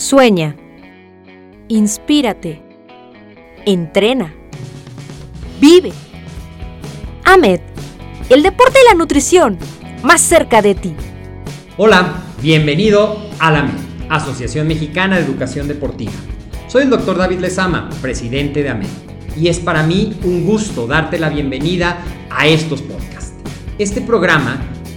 Sueña. Inspírate. Entrena. Vive. AMED, el deporte y la nutrición, más cerca de ti. Hola, bienvenido a la AMED, Asociación Mexicana de Educación Deportiva. Soy el doctor David Lezama, presidente de AMED, y es para mí un gusto darte la bienvenida a estos podcasts. Este programa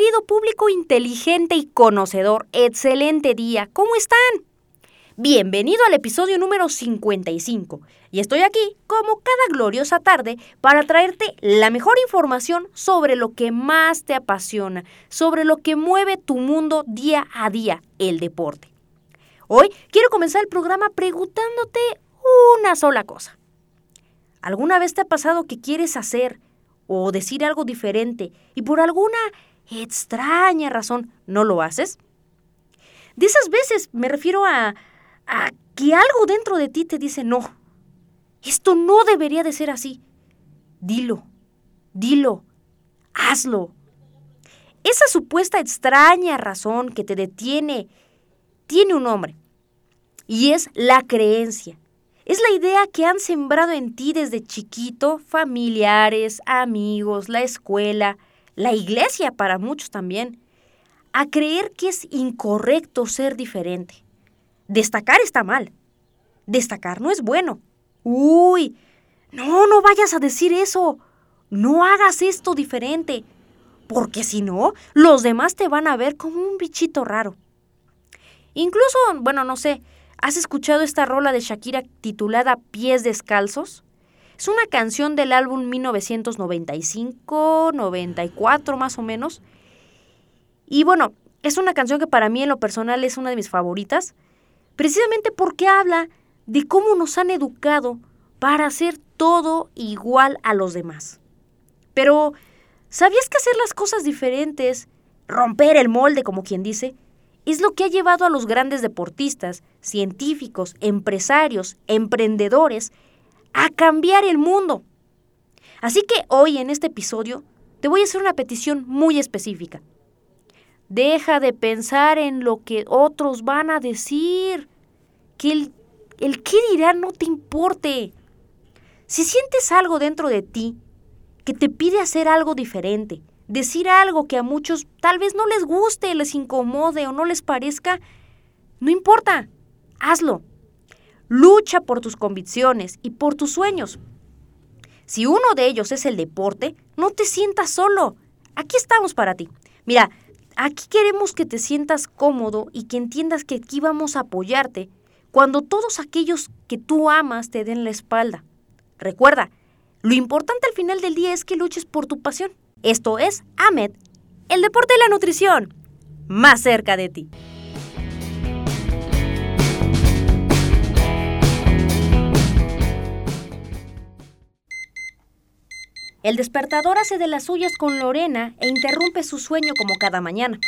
querido público inteligente y conocedor, excelente día, ¿cómo están? Bienvenido al episodio número 55 y estoy aquí como cada gloriosa tarde para traerte la mejor información sobre lo que más te apasiona, sobre lo que mueve tu mundo día a día, el deporte. Hoy quiero comenzar el programa preguntándote una sola cosa. ¿Alguna vez te ha pasado que quieres hacer o decir algo diferente y por alguna extraña razón no lo haces? De esas veces me refiero a a que algo dentro de ti te dice no. Esto no debería de ser así. Dilo, dilo, hazlo. Esa supuesta extraña razón que te detiene tiene un nombre y es la creencia. Es la idea que han sembrado en ti desde chiquito familiares, amigos, la escuela, la iglesia para muchos también, a creer que es incorrecto ser diferente. Destacar está mal. Destacar no es bueno. Uy, no, no vayas a decir eso. No hagas esto diferente. Porque si no, los demás te van a ver como un bichito raro. Incluso, bueno, no sé, ¿has escuchado esta rola de Shakira titulada Pies Descalzos? Es una canción del álbum 1995, 94 más o menos. Y bueno, es una canción que para mí en lo personal es una de mis favoritas precisamente porque habla de cómo nos han educado para hacer todo igual a los demás. Pero, ¿sabías que hacer las cosas diferentes, romper el molde, como quien dice, es lo que ha llevado a los grandes deportistas, científicos, empresarios, emprendedores a cambiar el mundo? Así que hoy en este episodio te voy a hacer una petición muy específica. Deja de pensar en lo que otros van a decir. Que el, el qué dirán no te importe. Si sientes algo dentro de ti que te pide hacer algo diferente, decir algo que a muchos tal vez no les guste, les incomode o no les parezca, no importa, hazlo. Lucha por tus convicciones y por tus sueños. Si uno de ellos es el deporte, no te sientas solo. Aquí estamos para ti. Mira, Aquí queremos que te sientas cómodo y que entiendas que aquí vamos a apoyarte cuando todos aquellos que tú amas te den la espalda. Recuerda, lo importante al final del día es que luches por tu pasión. Esto es AMED, el deporte y la nutrición, más cerca de ti. El despertador hace de las suyas con Lorena e interrumpe su sueño como cada mañana.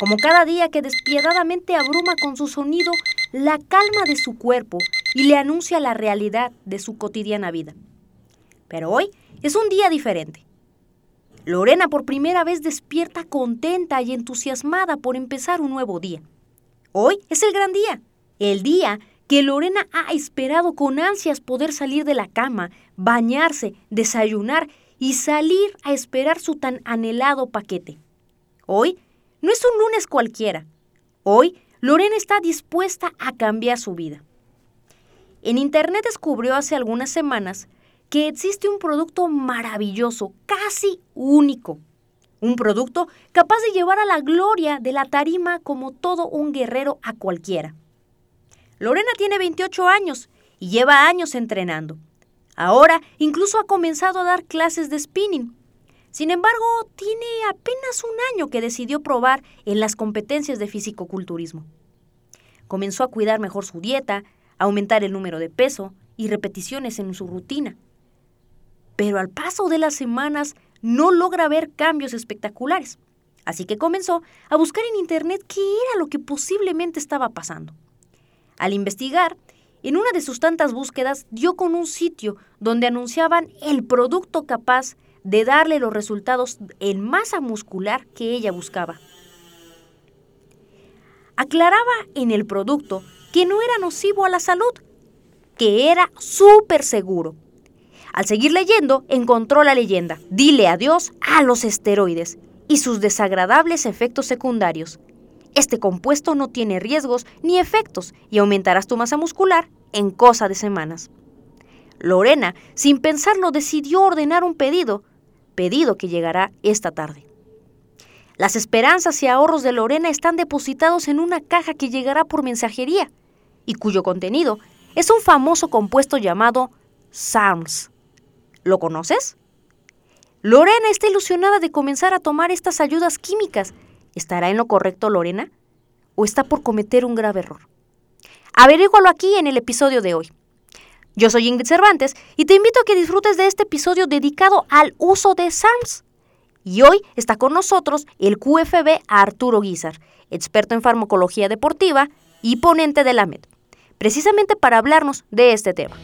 Como cada día que despiadadamente abruma con su sonido la calma de su cuerpo y le anuncia la realidad de su cotidiana vida. Pero hoy es un día diferente. Lorena por primera vez despierta contenta y entusiasmada por empezar un nuevo día. Hoy es el gran día, el día que Lorena ha esperado con ansias poder salir de la cama, bañarse, desayunar y salir a esperar su tan anhelado paquete. Hoy no es un lunes cualquiera. Hoy Lorena está dispuesta a cambiar su vida. En Internet descubrió hace algunas semanas que existe un producto maravilloso, casi único. Un producto capaz de llevar a la gloria de la tarima como todo un guerrero a cualquiera. Lorena tiene 28 años y lleva años entrenando. Ahora incluso ha comenzado a dar clases de spinning. Sin embargo, tiene apenas un año que decidió probar en las competencias de fisicoculturismo. Comenzó a cuidar mejor su dieta, aumentar el número de peso y repeticiones en su rutina. Pero al paso de las semanas no logra ver cambios espectaculares. Así que comenzó a buscar en Internet qué era lo que posiblemente estaba pasando. Al investigar, en una de sus tantas búsquedas dio con un sitio donde anunciaban el producto capaz de darle los resultados en masa muscular que ella buscaba. Aclaraba en el producto que no era nocivo a la salud, que era súper seguro. Al seguir leyendo, encontró la leyenda, dile adiós a los esteroides y sus desagradables efectos secundarios. Este compuesto no tiene riesgos ni efectos y aumentarás tu masa muscular en cosa de semanas. Lorena, sin pensarlo, decidió ordenar un pedido, pedido que llegará esta tarde. Las esperanzas y ahorros de Lorena están depositados en una caja que llegará por mensajería y cuyo contenido es un famoso compuesto llamado SARMS. ¿Lo conoces? Lorena está ilusionada de comenzar a tomar estas ayudas químicas. ¿Estará en lo correcto Lorena? ¿O está por cometer un grave error? Averígualo aquí en el episodio de hoy. Yo soy Ingrid Cervantes y te invito a que disfrutes de este episodio dedicado al uso de SARMS. Y hoy está con nosotros el QFB Arturo Guizar, experto en farmacología deportiva y ponente de la MED, precisamente para hablarnos de este tema.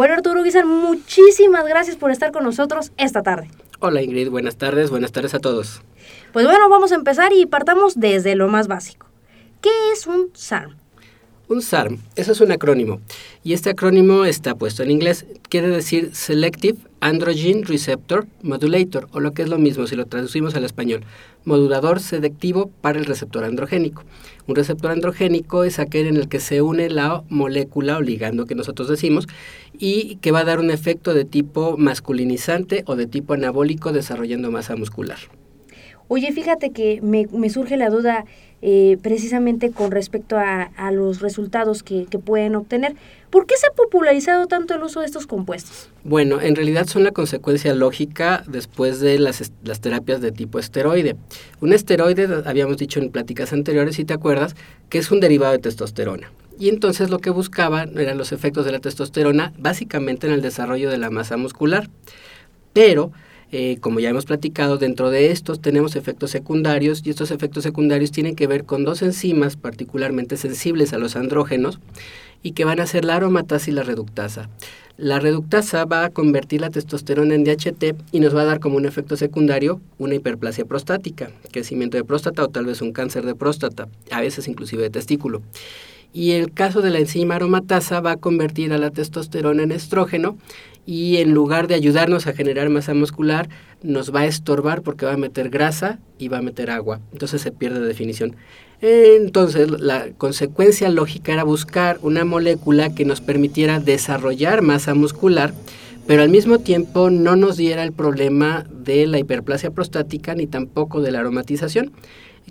Bueno, Arturo Guizar, muchísimas gracias por estar con nosotros esta tarde. Hola Ingrid, buenas tardes, buenas tardes a todos. Pues bueno, vamos a empezar y partamos desde lo más básico. ¿Qué es un SARM? Un SARM, eso es un acrónimo. Y este acrónimo está puesto en inglés. Quiere decir Selective Androgen Receptor Modulator, o lo que es lo mismo si lo traducimos al español, modulador selectivo para el receptor androgénico. Un receptor androgénico es aquel en el que se une la molécula o ligando que nosotros decimos y que va a dar un efecto de tipo masculinizante o de tipo anabólico desarrollando masa muscular. Oye, fíjate que me, surge la duda eh, precisamente con respecto a, los resultados que, que, pueden obtener. ¿Por qué se ha popularizado tanto el uso de estos compuestos? Bueno, en realidad son la consecuencia lógica después de las, las terapias de tipo esteroide. Un esteroide, habíamos dicho en pláticas anteriores, si te acuerdas, que es un derivado de testosterona. Y entonces lo que buscaban eran los efectos de la testosterona básicamente en el desarrollo de la masa muscular. Pero eh, como ya hemos platicado, dentro de estos tenemos efectos secundarios y estos efectos secundarios tienen que ver con dos enzimas particularmente sensibles a los andrógenos y que van a ser la aromatasa y la reductasa. La reductasa va a convertir la testosterona en DHT y nos va a dar como un efecto secundario una hiperplasia prostática, crecimiento de próstata o tal vez un cáncer de próstata, a veces inclusive de testículo. Y el caso de la enzima aromatasa va a convertir a la testosterona en estrógeno y en lugar de ayudarnos a generar masa muscular, nos va a estorbar porque va a meter grasa y va a meter agua. Entonces se pierde definición. Entonces la consecuencia lógica era buscar una molécula que nos permitiera desarrollar masa muscular, pero al mismo tiempo no nos diera el problema de la hiperplasia prostática ni tampoco de la aromatización,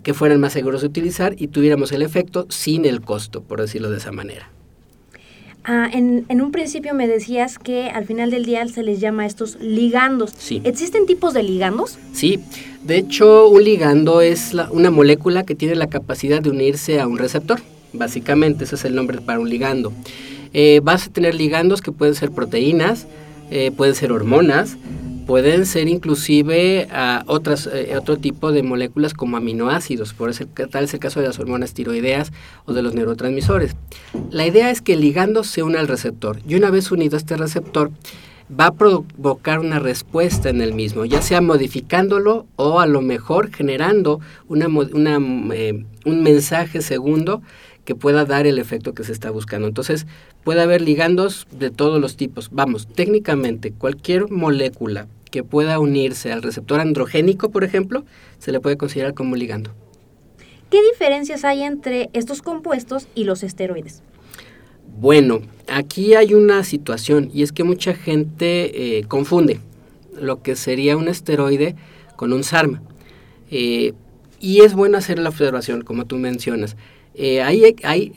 que fueran más seguros de utilizar y tuviéramos el efecto sin el costo, por decirlo de esa manera. Ah, en, en, un principio me decías que al final del día se les llama estos ligandos. Sí. ¿Existen tipos de ligandos? Sí. De hecho, un ligando es la, una molécula que tiene la capacidad de unirse a un receptor. Básicamente, ese es el nombre para un ligando. Eh, vas a tener ligandos que pueden ser proteínas, eh, pueden ser hormonas, pueden ser inclusive uh, otras, eh, otro tipo de moléculas como aminoácidos, por ese, tal es el caso de las hormonas tiroideas o de los neurotransmisores. La idea es que el ligando se une al receptor y una vez unido a este receptor, va a provocar una respuesta en el mismo, ya sea modificándolo o a lo mejor generando una, eh, un mensaje segundo que pueda dar el efecto que se está buscando. Entonces, puede haber ligandos de todos los tipos. Vamos, técnicamente, cualquier molécula que pueda unirse al receptor androgénico, por ejemplo, se le puede considerar como ligando. ¿Qué diferencias hay entre estos compuestos y los esteroides? Bueno, aquí hay una situación y es que mucha gente eh, confunde lo que sería un esteroide con un SARM. Eh, y es bueno hacer la observación, como tú mencionas. Eh, hay, hay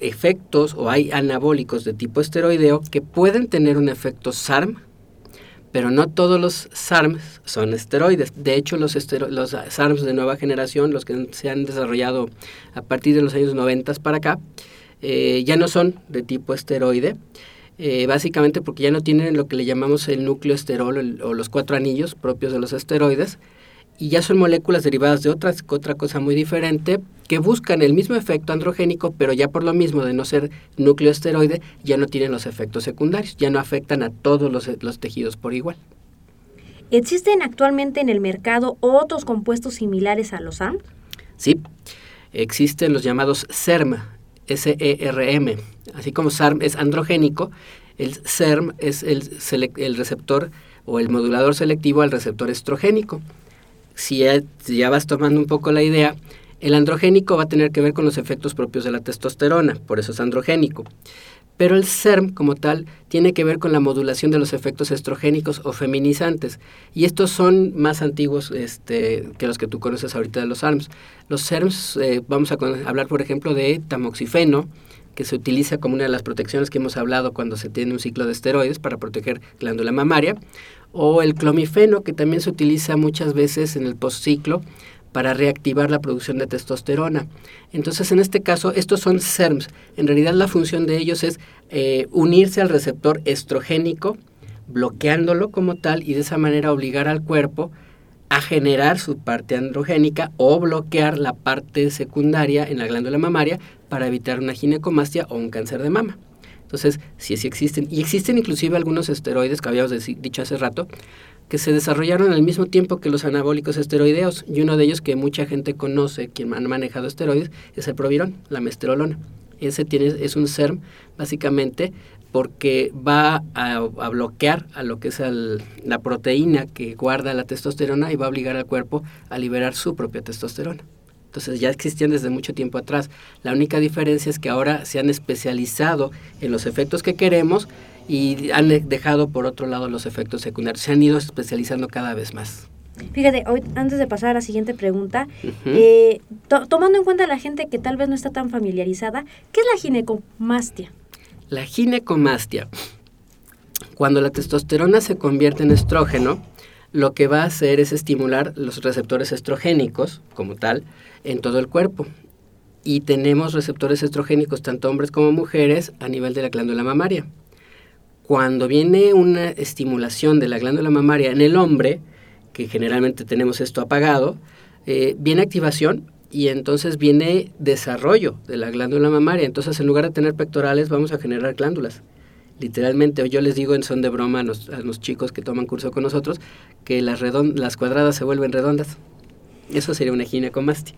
efectos o hay anabólicos de tipo esteroideo que pueden tener un efecto SARM, pero no todos los SARMs son esteroides. De hecho, los, los SARMs de nueva generación, los que se han desarrollado a partir de los años 90 para acá, eh, ya no son de tipo esteroide, eh, básicamente porque ya no tienen lo que le llamamos el núcleo esterol o los cuatro anillos propios de los esteroides, y ya son moléculas derivadas de otras, otra cosa muy diferente que buscan el mismo efecto androgénico, pero ya por lo mismo de no ser núcleo esteroide, ya no tienen los efectos secundarios, ya no afectan a todos los, los tejidos por igual. ¿Existen actualmente en el mercado otros compuestos similares a los SARM? Sí, existen los llamados SERM, SERM. Así como SARM es androgénico, el SERM es el, el receptor o el modulador selectivo al receptor estrogénico. Si ya, vas tomando un poco la idea, el androgénico va a tener que ver con los efectos propios de la testosterona, por eso es androgénico. Pero el SERM como tal tiene que ver con la modulación de los efectos estrogénicos o feminizantes. Y estos son más antiguos este, que los que tú conoces ahorita de los SERMs. Los SERMs, eh, vamos a hablar por ejemplo de tamoxifeno, que se utiliza como una de las protecciones que hemos hablado cuando se tiene un ciclo de esteroides para proteger glándula mamaria, o el clomifeno, que también se utiliza muchas veces en el postciclo para reactivar la producción de testosterona. Entonces, en este caso, estos son SERMs. En realidad, la función de ellos es eh, unirse al receptor estrogénico, bloqueándolo como tal y de esa manera obligar al cuerpo a generar su parte androgénica o bloquear la parte secundaria en la glándula mamaria para evitar una ginecomastia o un cáncer de mama. Entonces, sí, sí existen. Y existen inclusive algunos esteroides que habíamos dicho hace rato, que se desarrollaron al mismo tiempo que los anabólicos esteroideos. Y uno de ellos que mucha gente conoce, quien han manejado esteroides, es el provirón, la mesterolona. Ese tiene, es un SERM, básicamente, porque va a, bloquear a lo que es la proteína que guarda la testosterona y va a obligar al cuerpo a liberar su propia testosterona. Entonces ya existían desde mucho tiempo atrás. La única diferencia es que ahora se han especializado en los efectos que queremos y han dejado por otro lado los efectos secundarios. Se han ido especializando cada vez más. Fíjate, hoy, antes de pasar a la siguiente pregunta, eh, tomando en cuenta a la gente que tal vez no está tan familiarizada, ¿qué es la ginecomastia? La ginecomastia, cuando la testosterona se convierte en estrógeno, lo que va a hacer es estimular los receptores estrogénicos, como tal, en todo el cuerpo. Y tenemos receptores estrogénicos, tanto hombres como mujeres, a nivel de la glándula mamaria. Cuando viene una estimulación de la glándula mamaria en el hombre, que generalmente tenemos esto apagado, eh, viene activación y entonces viene desarrollo de la glándula mamaria. Entonces, en lugar de tener pectorales, vamos a generar glándulas literalmente, yo les digo en son de broma a los, chicos que toman curso con nosotros, que las, las cuadradas se vuelven redondas. Eso sería una ginecomastia.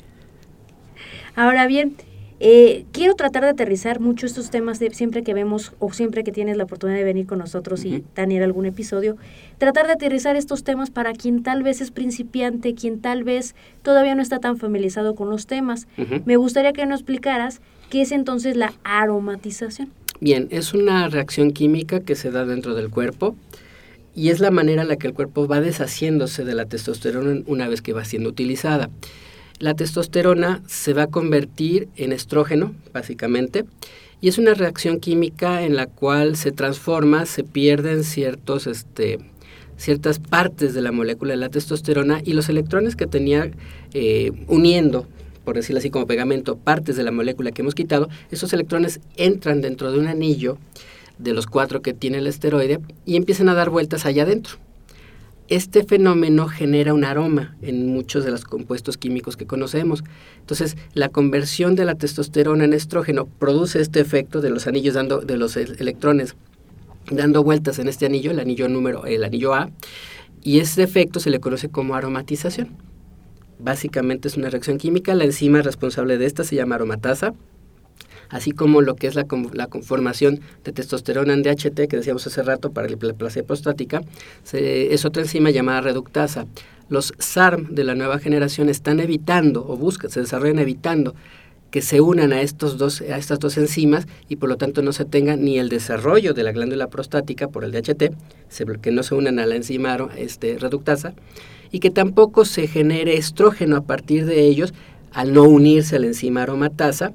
Ahora bien, eh, quiero tratar de aterrizar mucho estos temas de, siempre que vemos o siempre que tienes la oportunidad de venir con nosotros y tener algún episodio, tratar de aterrizar estos temas para quien tal vez es principiante, quien tal vez todavía no está tan familiarizado con los temas. Me gustaría que nos explicaras qué es entonces la aromatización. Bien, es una reacción química que se da dentro del cuerpo y es la manera en la que el cuerpo va deshaciéndose de la testosterona una vez que va siendo utilizada. La testosterona se va a convertir en estrógeno, básicamente, y es una reacción química en la cual se transforma, se pierden ciertos, este, ciertas partes de la molécula de la testosterona y los electrones que tenía eh, uniendo por decirlo así como pegamento, partes de la molécula que hemos quitado, esos electrones entran dentro de un anillo de los cuatro que tiene el esteroide y empiezan a dar vueltas allá adentro. Este fenómeno genera un aroma en muchos de los compuestos químicos que conocemos. Entonces, la conversión de la testosterona en estrógeno produce este efecto de los anillos dando de los electrones dando vueltas en este anillo, el anillo número, el anillo A, y ese efecto se le conoce como aromatización. Básicamente es una reacción química, la enzima responsable de esta se llama aromatasa, así como lo que es la, la conformación de testosterona en DHT, que decíamos hace rato para la hiperplasia prostática, es otra enzima llamada reductasa. Los SARM de la nueva generación están evitando o buscan, se desarrollan evitando que se unan a, estos dos, a estas dos enzimas y por lo tanto no se tenga ni el desarrollo de la glándula prostática por el DHT, que no se unan a la enzima este, reductasa, y que tampoco se genere estrógeno a partir de ellos al no unirse a la enzima aromatasa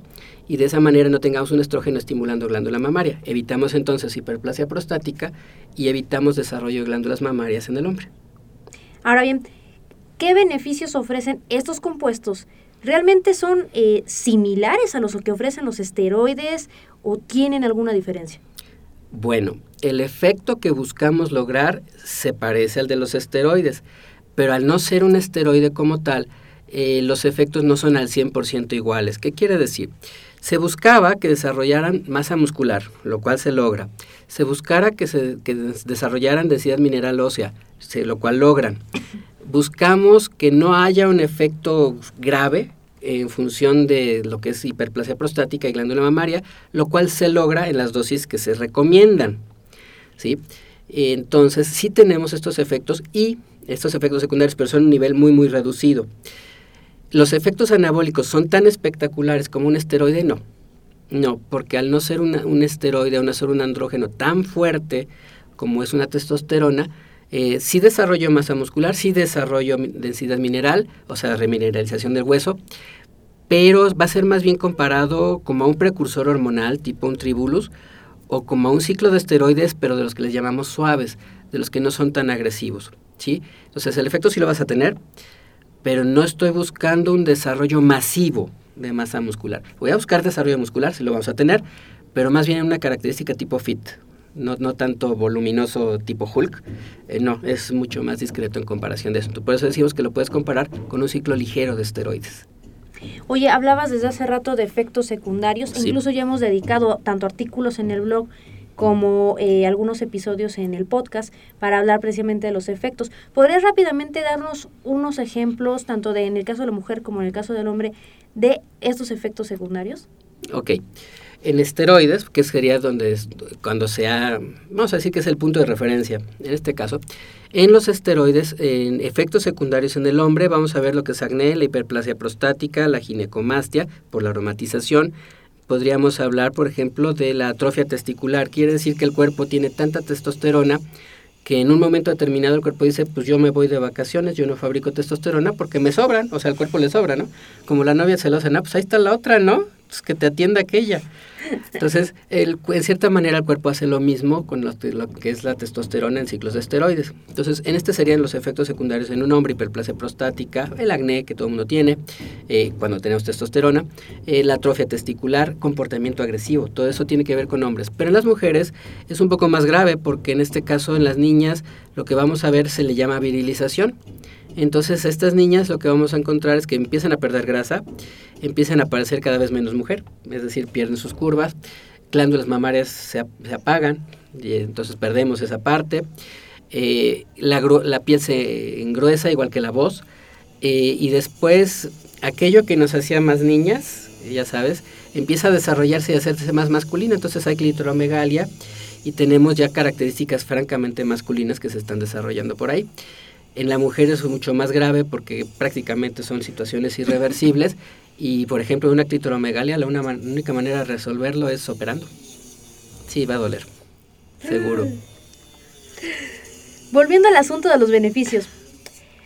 y de esa manera no tengamos un estrógeno estimulando glándula mamaria. Evitamos entonces hiperplasia prostática y evitamos desarrollo de glándulas mamarias en el hombre. Ahora bien, ¿qué beneficios ofrecen estos compuestos ¿Realmente son eh, similares a los que ofrecen los esteroides o tienen alguna diferencia? Bueno, el efecto que buscamos lograr se parece al de los esteroides, pero al no ser un esteroide como tal, eh, los efectos no son al 100% iguales. ¿Qué quiere decir? Se buscaba que desarrollaran masa muscular, lo cual se logra. Se buscara que, se, que desarrollaran densidad mineral ósea, lo cual logran buscamos que no haya un efecto grave en función de lo que es hiperplasia prostática y glándula mamaria, lo cual se logra en las dosis que se recomiendan. ¿sí? Entonces, sí tenemos estos efectos y estos efectos secundarios, pero son un nivel muy, muy reducido. ¿Los efectos anabólicos son tan espectaculares como un esteroide? No. No, porque al no ser un esteroide, al no ser un andrógeno tan fuerte como es una testosterona, eh, sí desarrollo masa muscular, sí desarrollo densidad mineral, o sea, remineralización del hueso, pero va a ser más bien comparado como a un precursor hormonal, tipo un tribulus, o como a un ciclo de esteroides, pero de los que les llamamos suaves, de los que no son tan agresivos. ¿sí? Entonces, el efecto sí lo vas a tener, pero no estoy buscando un desarrollo masivo de masa muscular. Voy a buscar desarrollo muscular, sí lo vamos a tener, pero más bien una característica tipo fit, no, no tanto voluminoso tipo Hulk, eh, no, es mucho más discreto en comparación de eso. Por eso decimos que lo puedes comparar con un ciclo ligero de esteroides. Oye, hablabas desde hace rato de efectos secundarios, incluso ya hemos dedicado tanto artículos en el blog como eh, algunos episodios en el podcast para hablar precisamente de los efectos. ¿Podrías rápidamente darnos unos ejemplos, tanto de en el caso de la mujer como en el caso del hombre, de estos efectos secundarios? Ok. En esteroides, que sería donde cuando sea, vamos a decir que es el punto de referencia, en este caso, en los esteroides, en efectos secundarios en el hombre, vamos a ver lo que es acné, la hiperplasia prostática, la ginecomastia por la aromatización. Podríamos hablar, por ejemplo, de la atrofia testicular. Quiere decir que el cuerpo tiene tanta testosterona que en un momento determinado el cuerpo dice, pues yo me voy de vacaciones, yo no fabrico testosterona porque me sobran, o sea, el cuerpo le sobra, ¿no? Como la novia celosa, no, pues ahí está la otra, ¿no? Pues que te atienda aquella. Entonces, el, en cierta manera el cuerpo hace lo mismo con lo, que es la testosterona en ciclos de esteroides. Entonces, en este serían los efectos secundarios en un hombre, hiperplasia prostática, el acné que todo el mundo tiene eh, cuando tenemos testosterona, eh, la atrofia testicular, comportamiento agresivo, todo eso tiene que ver con hombres. Pero en las mujeres es un poco más grave porque en este caso en las niñas lo que vamos a ver se le llama virilización. Entonces estas niñas lo que vamos a encontrar es que empiezan a perder grasa, empiezan a parecer cada vez menos mujer, es decir, pierden sus curvas, glándulas mamarias se, apagan, y entonces perdemos esa parte, eh, la, la, piel se engruesa igual que la voz, eh, y después aquello que nos hacía más niñas, ya sabes, empieza a desarrollarse y a hacerse más masculino, entonces hay clitoromegalia y tenemos ya características francamente masculinas que se están desarrollando por ahí. En la mujer es mucho más grave porque prácticamente son situaciones irreversibles y, por ejemplo, una clitoromegalia, la una única manera de resolverlo es operando. Sí, va a doler, seguro. Volviendo al asunto de los beneficios.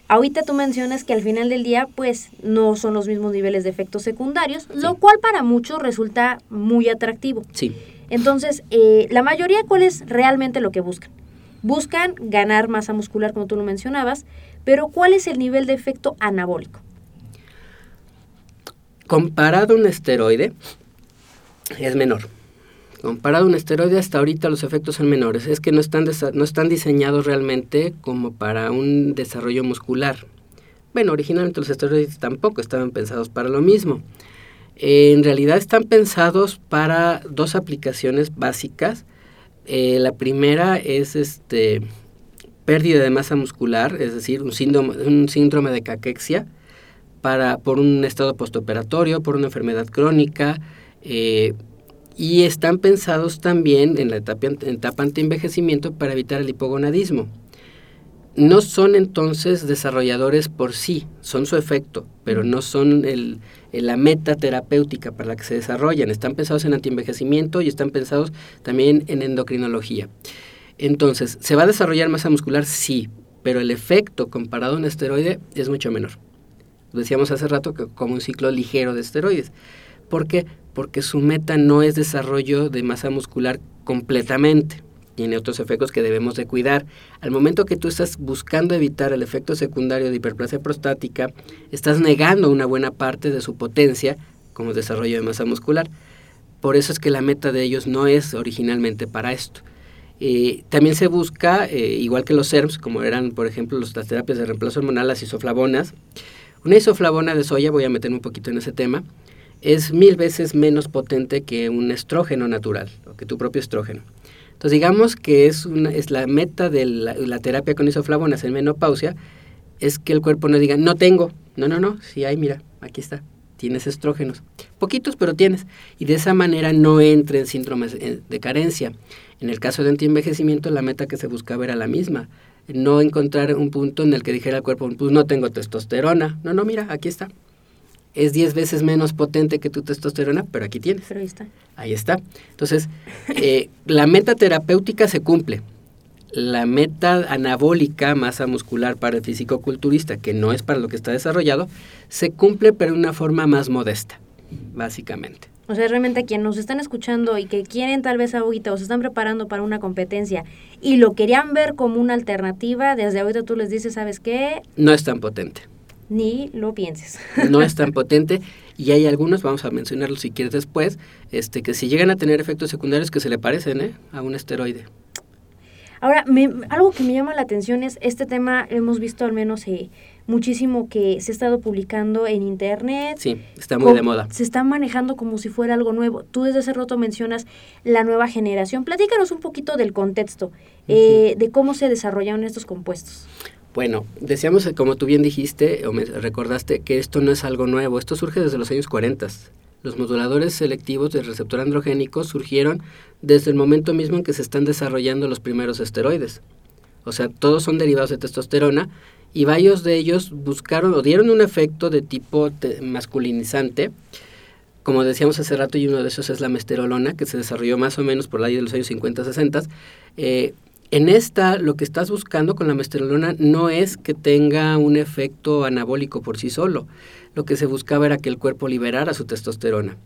Ahorita tú mencionas que al final del día, pues, no son los mismos niveles de efectos secundarios, lo cual para muchos resulta muy atractivo. Sí. Entonces, eh, la mayoría, ¿cuál es realmente lo que buscan? Buscan ganar masa muscular, como tú lo mencionabas, pero ¿cuál es el nivel de efecto anabólico? Comparado a un esteroide, es menor. Comparado a un esteroide, hasta ahorita los efectos son menores. Es que no están, no están diseñados realmente como para un desarrollo muscular. Bueno, originalmente los esteroides tampoco estaban pensados para lo mismo. En realidad están pensados para dos aplicaciones básicas Eh, la primera es este pérdida de masa muscular, es decir, un síndrome, un síndrome de caquexia para, por un estado postoperatorio, por una enfermedad crónica, eh, y están pensados también en la etapa, en etapa antienvejecimiento para evitar el hipogonadismo. No son entonces desarrolladores por sí, son su efecto, pero no son el, la meta terapéutica para la que se desarrollan. Están pensados en antienvejecimiento y están pensados también en endocrinología. Entonces, ¿se va a desarrollar masa muscular? Sí, pero el efecto comparado a un esteroide es mucho menor. Decíamos hace rato que como un ciclo ligero de esteroides. ¿Por qué? Porque su meta no es desarrollo de masa muscular completamente. Tiene otros efectos que debemos de cuidar. Al momento que tú estás buscando evitar el efecto secundario de hiperplasia prostática, estás negando una buena parte de su potencia como desarrollo de masa muscular. Por eso es que la meta de ellos no es originalmente para esto. Eh, también se busca, eh, igual que los SERMs, como eran, por ejemplo, las terapias de reemplazo hormonal, las isoflavonas. Una isoflavona de soya, voy a meterme un poquito en ese tema, es mil veces menos potente que un estrógeno natural, o que tu propio estrógeno. Entonces, digamos que es, una, es la meta de la, terapia con isoflavonas en menopausia, es que el cuerpo no diga, no tengo. No, no, no, sí hay, mira, aquí está tienes estrógenos. Poquitos, pero tienes. Y de esa manera no entra en síndromes eh, de carencia. En el caso de antienvejecimiento, la meta que se buscaba era la misma. No encontrar un punto en el que dijera el cuerpo, pues no tengo testosterona. No, no, mira, aquí está. Es 10 veces menos potente que tu testosterona, pero aquí tienes. Pero ahí está. Ahí está. Entonces, eh, la meta terapéutica se cumple la meta anabólica, masa muscular para el físico-culturista, que no es para lo que está desarrollado, se cumple pero de una forma más modesta, básicamente. O sea, realmente a quien nos están escuchando y que quieren tal vez ahorita o se están preparando para una competencia y lo querían ver como una alternativa, desde ahorita tú les dices, ¿sabes qué? No es tan potente. Ni lo pienses. No es tan potente y hay algunos, vamos a mencionarlos si quieres después, este, que si llegan a tener efectos secundarios que se le parecen ¿eh? a un esteroide. Ahora, algo que me llama la atención es este tema, hemos visto al menos eh, muchísimo que se ha estado publicando en internet. Sí, está muy de moda. Se está manejando como si fuera algo nuevo. Tú desde hace rato mencionas la nueva generación. Platícanos un poquito del contexto, eh, de cómo se desarrollaron estos compuestos. Bueno, decíamos, como tú bien dijiste o me recordaste, que esto no es algo nuevo, esto surge desde los años 40 los moduladores selectivos del receptor androgénico surgieron desde el momento mismo en que se están desarrollando los primeros esteroides. O sea, todos son derivados de testosterona y varios de ellos buscaron o dieron un efecto de tipo masculinizante. Como decíamos hace rato, y uno de esos es la mesterolona, que se desarrolló más o menos por la de los años 50-60. Eh, en esta, lo que estás buscando con la mesterolona no es que tenga un efecto anabólico por sí solo, lo que se buscaba era que el cuerpo liberara su testosterona.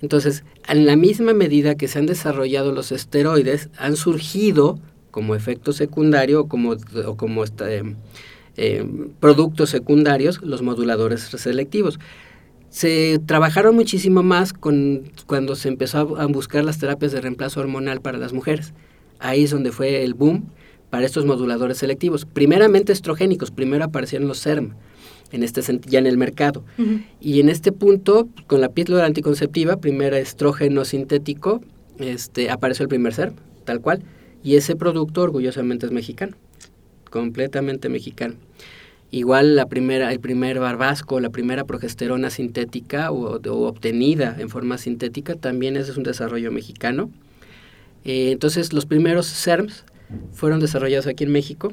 Entonces, en la misma medida que se han desarrollado los esteroides, han surgido como efecto secundario o como, este, eh, productos secundarios los moduladores selectivos. Se trabajaron muchísimo más cuando se empezó a buscar las terapias de reemplazo hormonal para las mujeres. Ahí es donde fue el boom para estos moduladores selectivos. Primeramente estrogénicos, primero aparecieron los SERM, en este ya en el mercado. Y en este punto, con la píldora anticonceptiva, primer estrógeno sintético, este, apareció el primer ser, tal cual. Y ese producto orgullosamente es mexicano, completamente mexicano. Igual la primera, el primer barbasco, la primera progesterona sintética o, obtenida en forma sintética también es un desarrollo mexicano. Eh, entonces los primeros SERMs fueron desarrollados aquí en México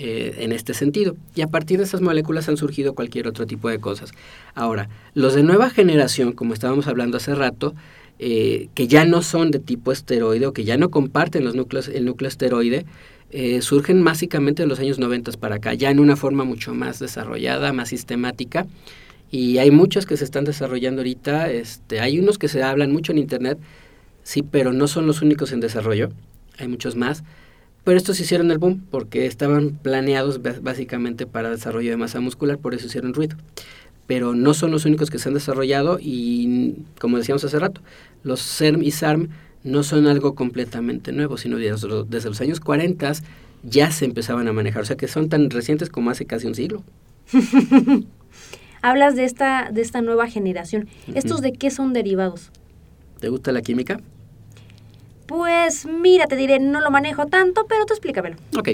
eh, en este sentido. Y a partir de esas moléculas han surgido cualquier otro tipo de cosas. Ahora, los de nueva generación, como estábamos hablando hace rato, eh, que ya no son de tipo esteroide o que ya no comparten los núcleos, el núcleo esteroide, eh, surgen básicamente de los años 90 para acá, ya en una forma mucho más desarrollada, más sistemática. Y hay muchos que se están desarrollando ahorita. Este, hay unos que se hablan mucho en Internet, sí, pero no son los únicos en desarrollo. Hay muchos más. Pero estos hicieron el boom porque estaban planeados básicamente para desarrollo de masa muscular, por eso hicieron ruido. Pero no son los únicos que se han desarrollado y, como decíamos hace rato, los SERM y SARM no son algo completamente nuevo, sino desde, los años 40 ya se empezaban a manejar, o sea que son tan recientes como hace casi un siglo. Hablas de esta, de esta nueva generación. ¿Estos de qué son derivados? ¿Te gusta la química? Pues mira, te diré, no lo manejo tanto, pero tú explícamelo. Ok.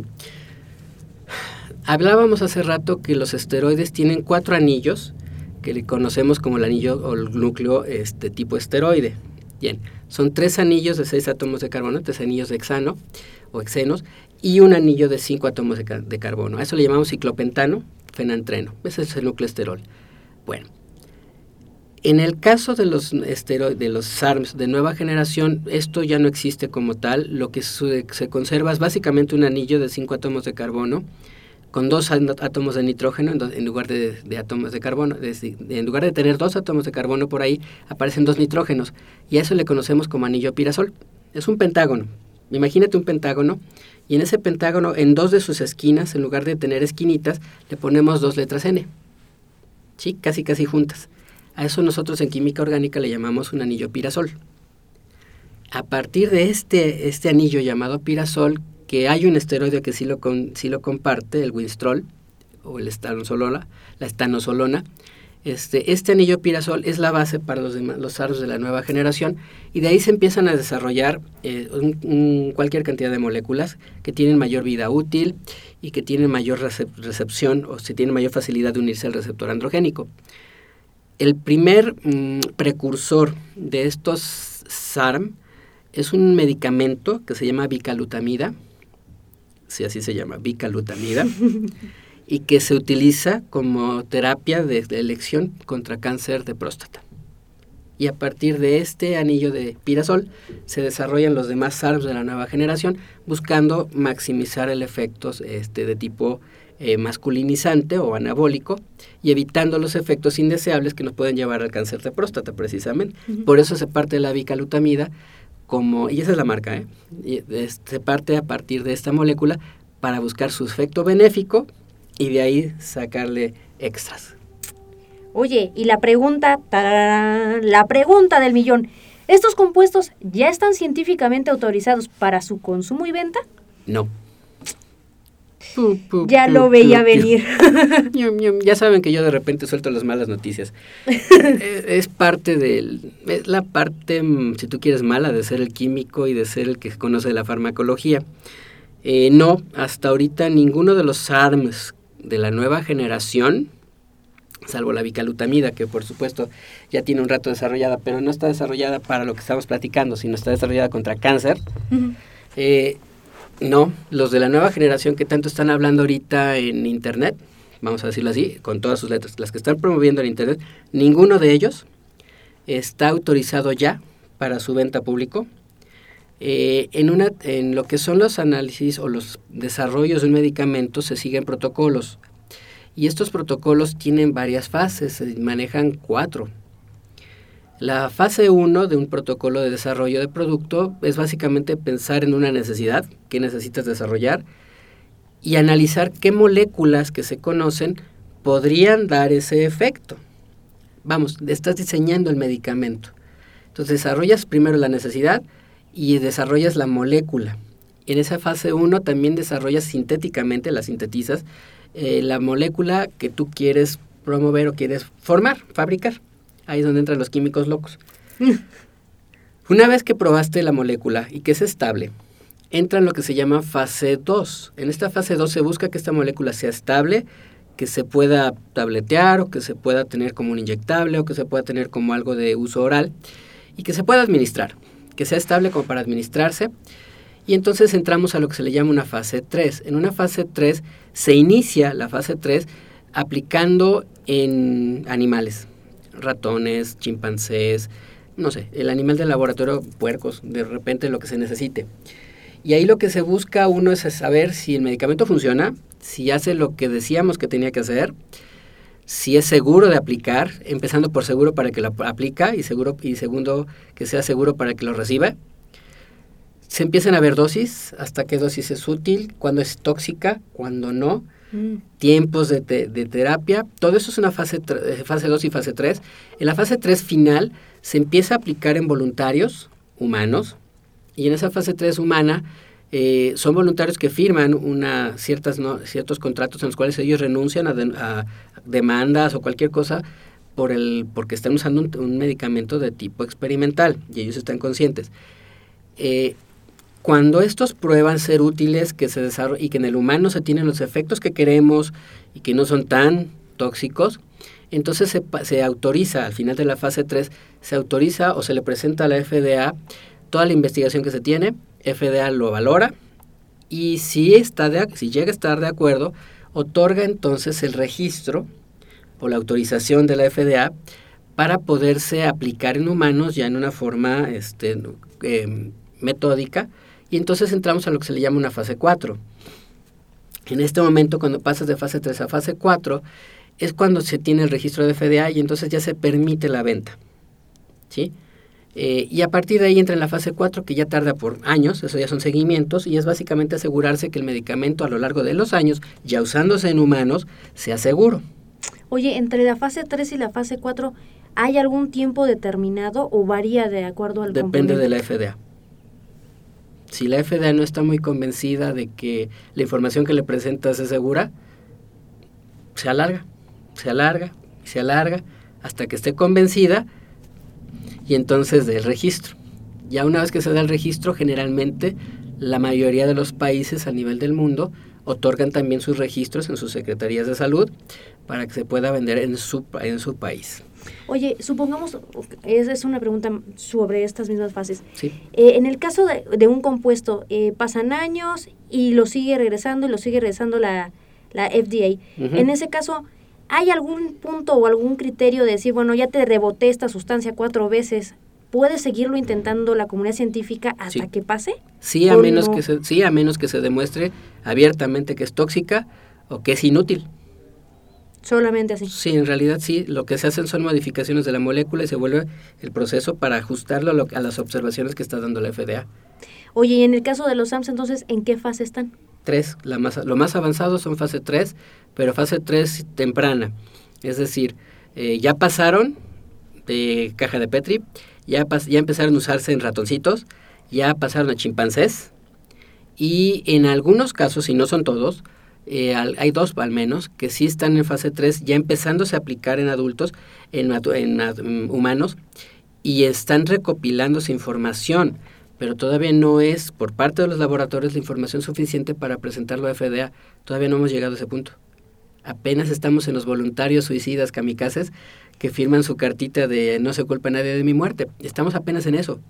Hablábamos hace rato que los esteroides tienen cuatro anillos que le conocemos como el anillo o el núcleo este tipo esteroide. Bien, son tres anillos de seis átomos de carbono, tres anillos de hexano o hexenos y un anillo de cinco átomos de, de carbono. A eso le llamamos ciclopentano, fenantreno. Ese es el núcleo esterol. Bueno, en el caso de los, de los SARMs de nueva generación, esto ya no existe como tal. Lo que se, conserva es básicamente un anillo de cinco átomos de carbono con dos átomos de nitrógeno en, lugar de, átomos de carbono. en lugar de tener dos átomos de carbono por ahí, aparecen dos nitrógenos. Y a eso le conocemos como anillo pirasol. Es un pentágono. Imagínate un pentágono y en ese pentágono, en dos de sus esquinas, en lugar de tener esquinitas, le ponemos dos letras N. ¿Sí? Casi, casi juntas. A eso nosotros en química orgánica le llamamos un anillo pirasol. A partir de este, este anillo llamado pirasol, que hay un esteroide que sí lo, lo comparte, el Winstrol, o el estanosolona, la estanosolona, este, este anillo pirasol es la base para los, demás, los de la nueva generación y de ahí se empiezan a desarrollar eh, cualquier cantidad de moléculas que tienen mayor vida útil y que tienen mayor recepción o se tienen mayor facilidad de unirse al receptor androgénico. El primer mm, precursor de estos SARM es un medicamento que se llama bicalutamida, si así se llama, bicalutamida. y que se utiliza como terapia de, elección contra cáncer de próstata. Y a partir de este anillo de pirasol se desarrollan los demás SARMs de la nueva generación buscando maximizar el efecto este, de tipo eh, masculinizante o anabólico y evitando los efectos indeseables que nos pueden llevar al cáncer de próstata precisamente. Por eso se parte de la bicalutamida como, y esa es la marca, ¿eh? se parte a partir de esta molécula para buscar su efecto benéfico y de ahí sacarle extras. Oye, y la pregunta, la pregunta del millón, ¿estos compuestos ya están científicamente autorizados para su consumo y venta? No. Ya lo veía venir. ya saben que yo de repente suelto las malas noticias. Eh, es, parte del, es la parte, mm, si tú quieres, mala de ser el químico y de ser el que conoce la farmacología. Eh, no, hasta ahorita ninguno de los SARMs de la nueva generación, salvo la bicalutamida, que por supuesto ya tiene un rato desarrollada, pero no está desarrollada para lo que estamos platicando, sino está desarrollada contra cáncer. Eh, no, los de la nueva generación que tanto están hablando ahorita en Internet, vamos a decirlo así, con todas sus letras, las que están promoviendo en Internet, ninguno de ellos está autorizado ya para su venta público. Eh, en, una, en lo que son los análisis o los desarrollos de un medicamento se siguen protocolos. Y estos protocolos tienen varias fases, se manejan cuatro. La fase 1 de un protocolo de desarrollo de producto es básicamente pensar en una necesidad que necesitas desarrollar y analizar qué moléculas que se conocen podrían dar ese efecto. Vamos, estás diseñando el medicamento. Entonces desarrollas primero la necesidad, y desarrollas la molécula. En esa fase 1 también desarrollas sintéticamente, la sintetizas, eh, la molécula que tú quieres promover o quieres formar, fabricar. Ahí es donde entran los químicos locos. Una vez que probaste la molécula y que es estable, entra en lo que se llama fase 2. En esta fase 2 se busca que esta molécula sea estable, que se pueda tabletear o que se pueda tener como un inyectable o que se pueda tener como algo de uso oral y que se pueda administrar que sea estable como para administrarse. Y entonces entramos a lo que se le llama una fase 3. En una fase 3 se inicia la fase 3 aplicando en animales, ratones, chimpancés, no sé, el animal de laboratorio, puercos, de repente lo que se necesite. Y ahí lo que se busca uno es saber si el medicamento funciona, si hace lo que decíamos que tenía que hacer, si es seguro de aplicar, empezando por seguro para que lo aplica y, seguro, y segundo que sea seguro para que lo reciba. Se empiezan a ver dosis, hasta qué dosis es útil, cuándo es tóxica, cuándo no, mm. tiempos de, terapia, todo eso es una fase, eh, fase 2 y fase 3. En la fase 3 final se empieza a aplicar en voluntarios humanos y en esa fase 3 humana eh, son voluntarios que firman una, ciertas, ciertos contratos en los cuales ellos renuncian a, demandas o cualquier cosa por el, porque están usando un, medicamento de tipo experimental y ellos están conscientes. Eh, cuando estos prueban ser útiles que se y que en el humano se tienen los efectos que queremos y que no son tan tóxicos, entonces se, autoriza, al final de la fase 3, se autoriza o se le presenta a la FDA toda la investigación que se tiene, FDA lo valora y si, está de, si llega a estar de acuerdo, otorga entonces el registro o la autorización de la FDA para poderse aplicar en humanos ya en una forma este, eh, metódica y entonces entramos a lo que se le llama una fase 4. En este momento, cuando pasas de fase 3 a fase 4, es cuando se tiene el registro de FDA y entonces ya se permite la venta. ¿sí? Eh, y a partir de ahí entra en la fase 4, que ya tarda por años, eso ya son seguimientos, y es básicamente asegurarse que el medicamento a lo largo de los años, ya usándose en humanos, sea seguro. Oye, entre la fase 3 y la fase 4, ¿hay algún tiempo determinado o varía de acuerdo al Depende de la FDA. Si la FDA no está muy convencida de que la información que le presentas es segura, se alarga, se alarga, se alarga, hasta que esté convencida y entonces del registro. Ya una vez que se da el registro, generalmente la mayoría de los países a nivel del mundo otorgan también sus registros en sus secretarías de salud para que se pueda vender en su, en su país. Oye, supongamos, esa es una pregunta sobre estas mismas fases. Sí. Eh, en el caso de, un compuesto, eh, pasan años y lo sigue regresando y lo sigue regresando la, la FDA. En ese caso, ¿hay algún punto o algún criterio de decir, bueno, ya te reboté esta sustancia cuatro veces, ¿puede seguirlo intentando la comunidad científica hasta que pase? Sí a, menos que se, sí, a menos que se demuestre abiertamente que es tóxica o que es inútil. Solamente así. Sí, en realidad sí, lo que se hacen son modificaciones de la molécula y se vuelve el proceso para ajustarlo a, las observaciones que está dando la FDA. Oye, y en el caso de los SAMS, entonces, ¿en qué fase están? Tres, la más, lo más avanzado son fase 3, pero fase 3 temprana. Es decir, eh, ya pasaron de caja de Petri, ya, ya empezaron a usarse en ratoncitos, ya pasaron a chimpancés, y en algunos casos, y no son todos, eh, hay dos al menos que sí están en fase 3, ya empezándose a aplicar en adultos, en, en humanos, y están recopilándose información, pero todavía no es por parte de los laboratorios la información suficiente para presentarlo a FDA. Todavía no hemos llegado a ese punto. Apenas estamos en los voluntarios suicidas kamikazes que firman su cartita de no se culpa a nadie de mi muerte. Estamos apenas en eso.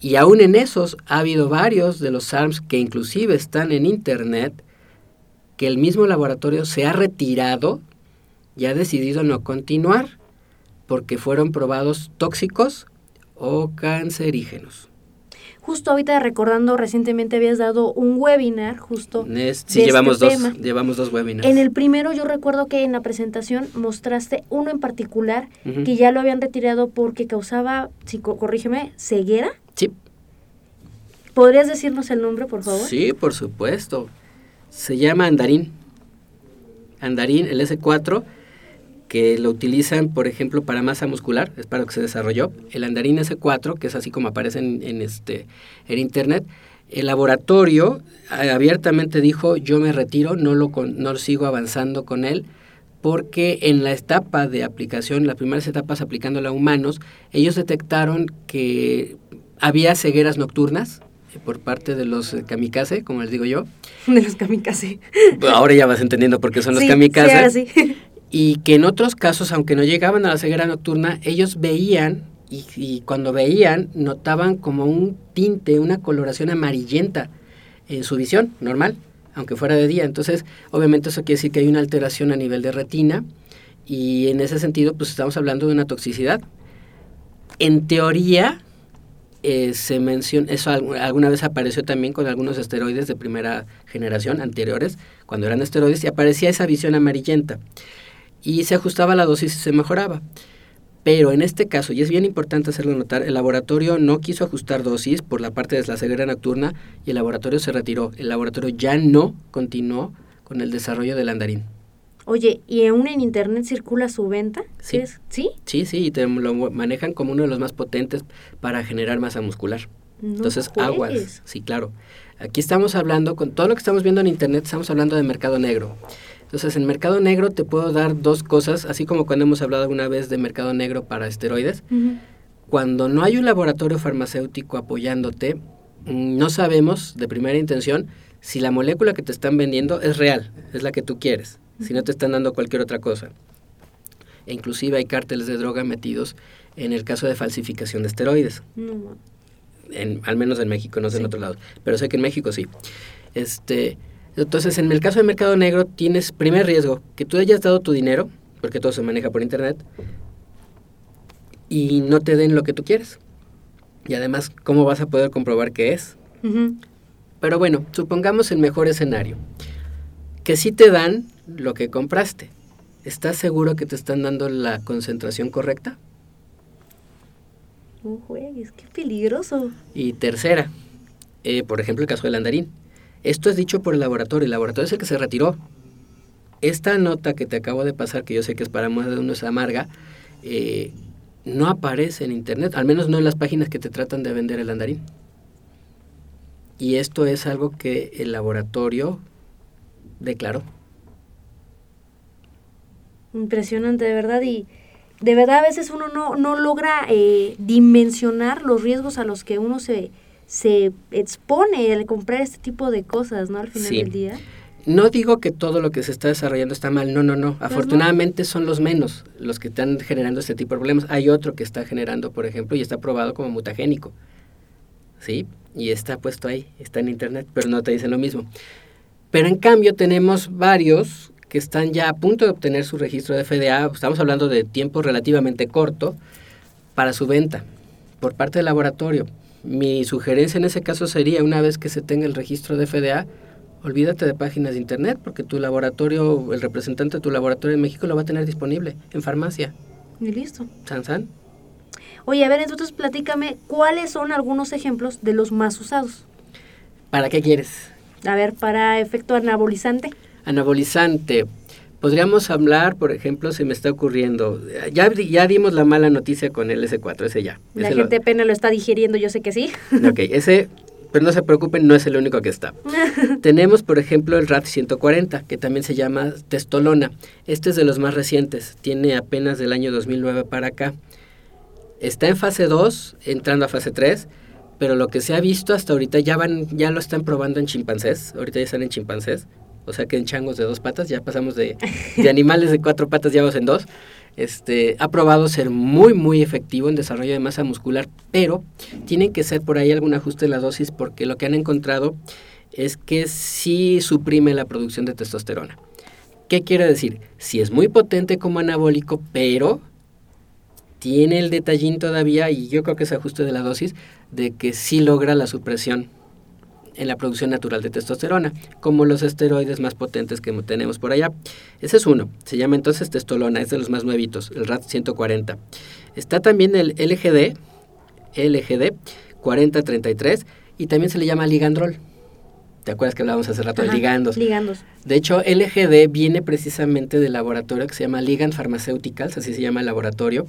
Y aún en esos ha habido varios de los ARMS que inclusive están en Internet que el mismo laboratorio se ha retirado y ha decidido no continuar porque fueron probados tóxicos o cancerígenos. Justo ahorita recordando, recientemente habías dado un webinar justo. sí, llevamos, este dos, llevamos dos webinars. En el primero yo recuerdo que en la presentación mostraste uno en particular que ya lo habían retirado porque causaba, si, corrígeme, ceguera. Sí. ¿Podrías decirnos el nombre, por favor? Sí, por supuesto se llama andarín. Andarín, el S4, que lo utilizan, por ejemplo, para masa muscular, es para lo que se desarrolló. El andarín S4, que es así como aparece en, este, en internet, el laboratorio abiertamente dijo, yo me retiro, no lo, no sigo avanzando con él, porque en la etapa de aplicación, las primeras etapas aplicándola a humanos, ellos detectaron que había cegueras nocturnas, por parte de los eh, kamikaze, como les digo yo. De los kamikaze. Ahora ya vas entendiendo por qué son los kamikaze. Sí, sí. Y que en otros casos, aunque no llegaban a la ceguera nocturna, ellos veían y, y, cuando veían notaban como un tinte, una coloración amarillenta en su visión normal, aunque fuera de día. Entonces, obviamente eso quiere decir que hay una alteración a nivel de retina y en ese sentido, pues estamos hablando de una toxicidad. En teoría, eh, se menciona, eso alguna vez apareció también con algunos esteroides de primera generación anteriores, cuando eran esteroides, y aparecía esa visión amarillenta. Y se ajustaba la dosis y se mejoraba. Pero en este caso, y es bien importante hacerlo notar, el laboratorio no quiso ajustar dosis por la parte de la ceguera nocturna y el laboratorio se retiró. El laboratorio ya no continuó con el desarrollo del andarín. Oye, ¿y aún en Internet circula su venta? Sí. ¿Sí? Sí, sí, y te lo manejan como uno de los más potentes para generar masa muscular. Entonces, aguas. Sí, claro. Aquí estamos hablando, con todo lo que estamos viendo en Internet, estamos hablando de mercado negro. Entonces, en mercado negro te puedo dar dos cosas, así como cuando hemos hablado alguna vez de mercado negro para esteroides. Cuando no hay un laboratorio farmacéutico apoyándote, no sabemos de primera intención si la molécula que te están vendiendo es real, es la que tú quieres, si no te están dando cualquier otra cosa. E inclusive hay cárteles de droga metidos en el caso de falsificación de esteroides. En, al menos en México, no sé en otros lados. Pero sé que en México sí. Este, entonces, en el caso del mercado negro, tienes primer riesgo, que tú hayas dado tu dinero, porque todo se maneja por internet, y no te den lo que tú quieres. Y además, ¿cómo vas a poder comprobar qué es? Pero bueno, supongamos el mejor escenario. Que sí te dan lo que compraste. ¿Estás seguro que te están dando la concentración correcta? No juegues, qué peligroso. Y tercera, eh, por ejemplo, el caso del andarín. Esto es dicho por el laboratorio. El laboratorio es el que se retiró. Esta nota que te acabo de pasar, que yo sé que es para más de uno es amarga, eh, no aparece en internet, al menos no en las páginas que te tratan de vender el andarín. Y esto es algo que el laboratorio declaró. Impresionante, de verdad. Y de verdad a veces uno no, no logra eh, dimensionar los riesgos a los que uno se, se expone al comprar este tipo de cosas, ¿no? Al final del día. No digo que todo lo que se está desarrollando está mal, no, no, no. Afortunadamente son los menos los que están generando este tipo de problemas. Hay otro que está generando, por ejemplo, y está probado como mutagénico. ¿Sí? y está puesto ahí, está en internet, pero no te dicen lo mismo. Pero en cambio tenemos varios que están ya a punto de obtener su registro de FDA, estamos hablando de tiempo relativamente corto, para su venta por parte del laboratorio. Mi sugerencia en ese caso sería, una vez que se tenga el registro de FDA, olvídate de páginas de internet, porque tu laboratorio, el representante de tu laboratorio en México lo va a tener disponible en farmacia. Y listo. San San. Oye, a ver, entonces platícame, ¿cuáles son algunos ejemplos de los más usados? ¿Para qué quieres? A ver, para efecto anabolizante. Anabolizante. Podríamos hablar, por ejemplo, se me está ocurriendo, ya, ya dimos la mala noticia con el S4, ese ya. La gente pena lo está digiriendo, yo sé que sí. Ok, ese, pero no se preocupen, no es el único que está. Tenemos, por ejemplo, el RAT 140, que también se llama testolona. Este es de los más recientes, tiene apenas del año 2009 para acá. Está en fase 2, entrando a fase 3, pero lo que se ha visto hasta ahorita ya van, ya lo están probando en chimpancés, ahorita ya están en chimpancés, o sea que en changos de dos patas, ya pasamos de, de animales de cuatro patas, ya vamos en dos. Este, ha probado ser muy, muy efectivo en desarrollo de masa muscular, pero tiene que ser por ahí algún ajuste de la dosis porque lo que han encontrado es que sí suprime la producción de testosterona. ¿Qué quiere decir? Si es muy potente como anabólico, pero tiene el detallín todavía, y yo creo que es ajuste de la dosis, de que sí logra la supresión en la producción natural de testosterona, como los esteroides más potentes que tenemos por allá. Ese es uno, se llama entonces testolona, es de los más nuevitos, el RAT 140. Está también el LGD, LGD 4033, y también se le llama ligandrol. ¿Te acuerdas que hablábamos hace rato de ligandos? Ligandos. De hecho, LGD viene precisamente del laboratorio que se llama Ligand Pharmaceuticals, así se llama el laboratorio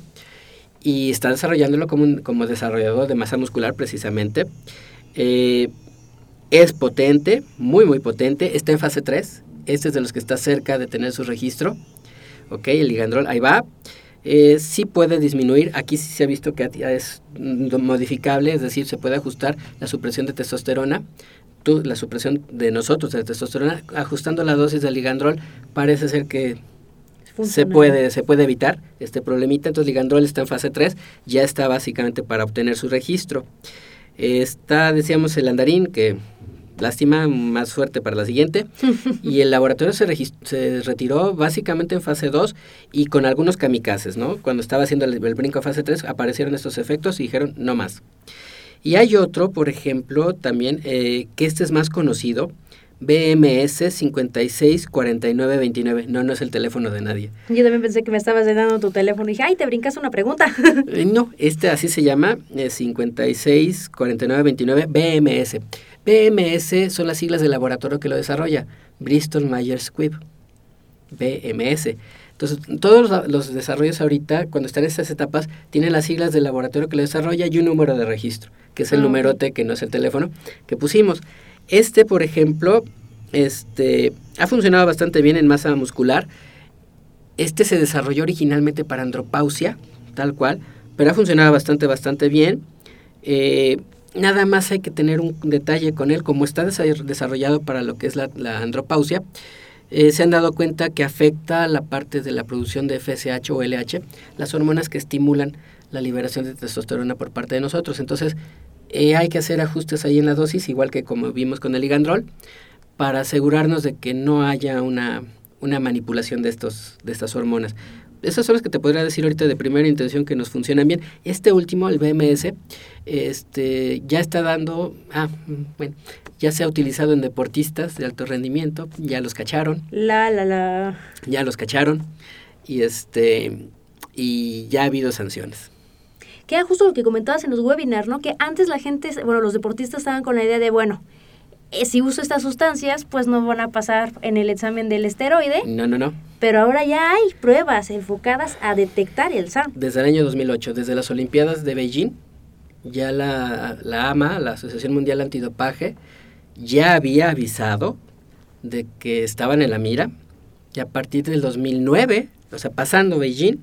y está desarrollándolo como, como desarrollador de masa muscular precisamente. Eh, es potente, muy muy potente, está en fase 3, este es de los que está cerca de tener su registro. Ok, el ligandrol, ahí va. Eh, sí puede disminuir, aquí sí se ha visto que es modificable, es decir, se puede ajustar la supresión de testosterona, tú, la supresión de nosotros de testosterona, ajustando la dosis de ligandrol, parece ser que se puede, se puede evitar este problemita. Entonces Ligandrol está en fase 3, ya está básicamente para obtener su registro. Está, decíamos, el andarín, que lástima, más fuerte para la siguiente. y el laboratorio se, se, retiró básicamente en fase 2 y con algunos kamikazes, ¿no? Cuando estaba haciendo el, brinco a fase 3 aparecieron estos efectos y dijeron no más. Y hay otro, por ejemplo, también, eh, que este es más conocido, BMS 564929. No, no es el teléfono de nadie. Yo también pensé que me estabas dando tu teléfono y dije, ay, te brincas una pregunta. Eh, no, este así se llama, eh, 564929 BMS. BMS son las siglas del laboratorio que lo desarrolla, Bristol Myers Squibb. BMS. Entonces, todos los, desarrollos ahorita, cuando están en estas etapas, tienen las siglas del laboratorio que lo desarrolla y un número de registro, que es el ah, numerote, que no es el teléfono, que pusimos. Este, por ejemplo, este, ha funcionado bastante bien en masa muscular. Este se desarrolló originalmente para andropausia, tal cual, pero ha funcionado bastante, bastante bien. Eh, nada más hay que tener un detalle con él, como está desarrollado para lo que es la, andropausia, eh, se han dado cuenta que afecta la parte de la producción de FSH o LH, las hormonas que estimulan la liberación de testosterona por parte de nosotros. Entonces, eh, hay que hacer ajustes ahí en la dosis, igual que como vimos con el ligandrol, para asegurarnos de que no haya una, una manipulación de, estos, de estas hormonas. Esas son las que te podría decir ahorita de primera intención que nos funcionan bien. Este último, el BMS, este, ya está dando, ah, bueno, ya se ha utilizado en deportistas de alto rendimiento, ya los cacharon. La, la, la. Ya los cacharon y este, y ya ha habido sanciones. Que era justo lo que comentabas en los webinars, ¿no? Que antes la gente, bueno, los deportistas estaban con la idea de, bueno, eh, si uso estas sustancias, pues no van a pasar en el examen del esteroide. No, no, no. Pero ahora ya hay pruebas enfocadas a detectar el SARM. Desde el año 2008, desde las Olimpiadas de Beijing, ya la, la AMA, la Asociación Mundial Antidopaje, ya había avisado de que estaban en la mira. Y a partir del 2009 o sea, pasando Beijing,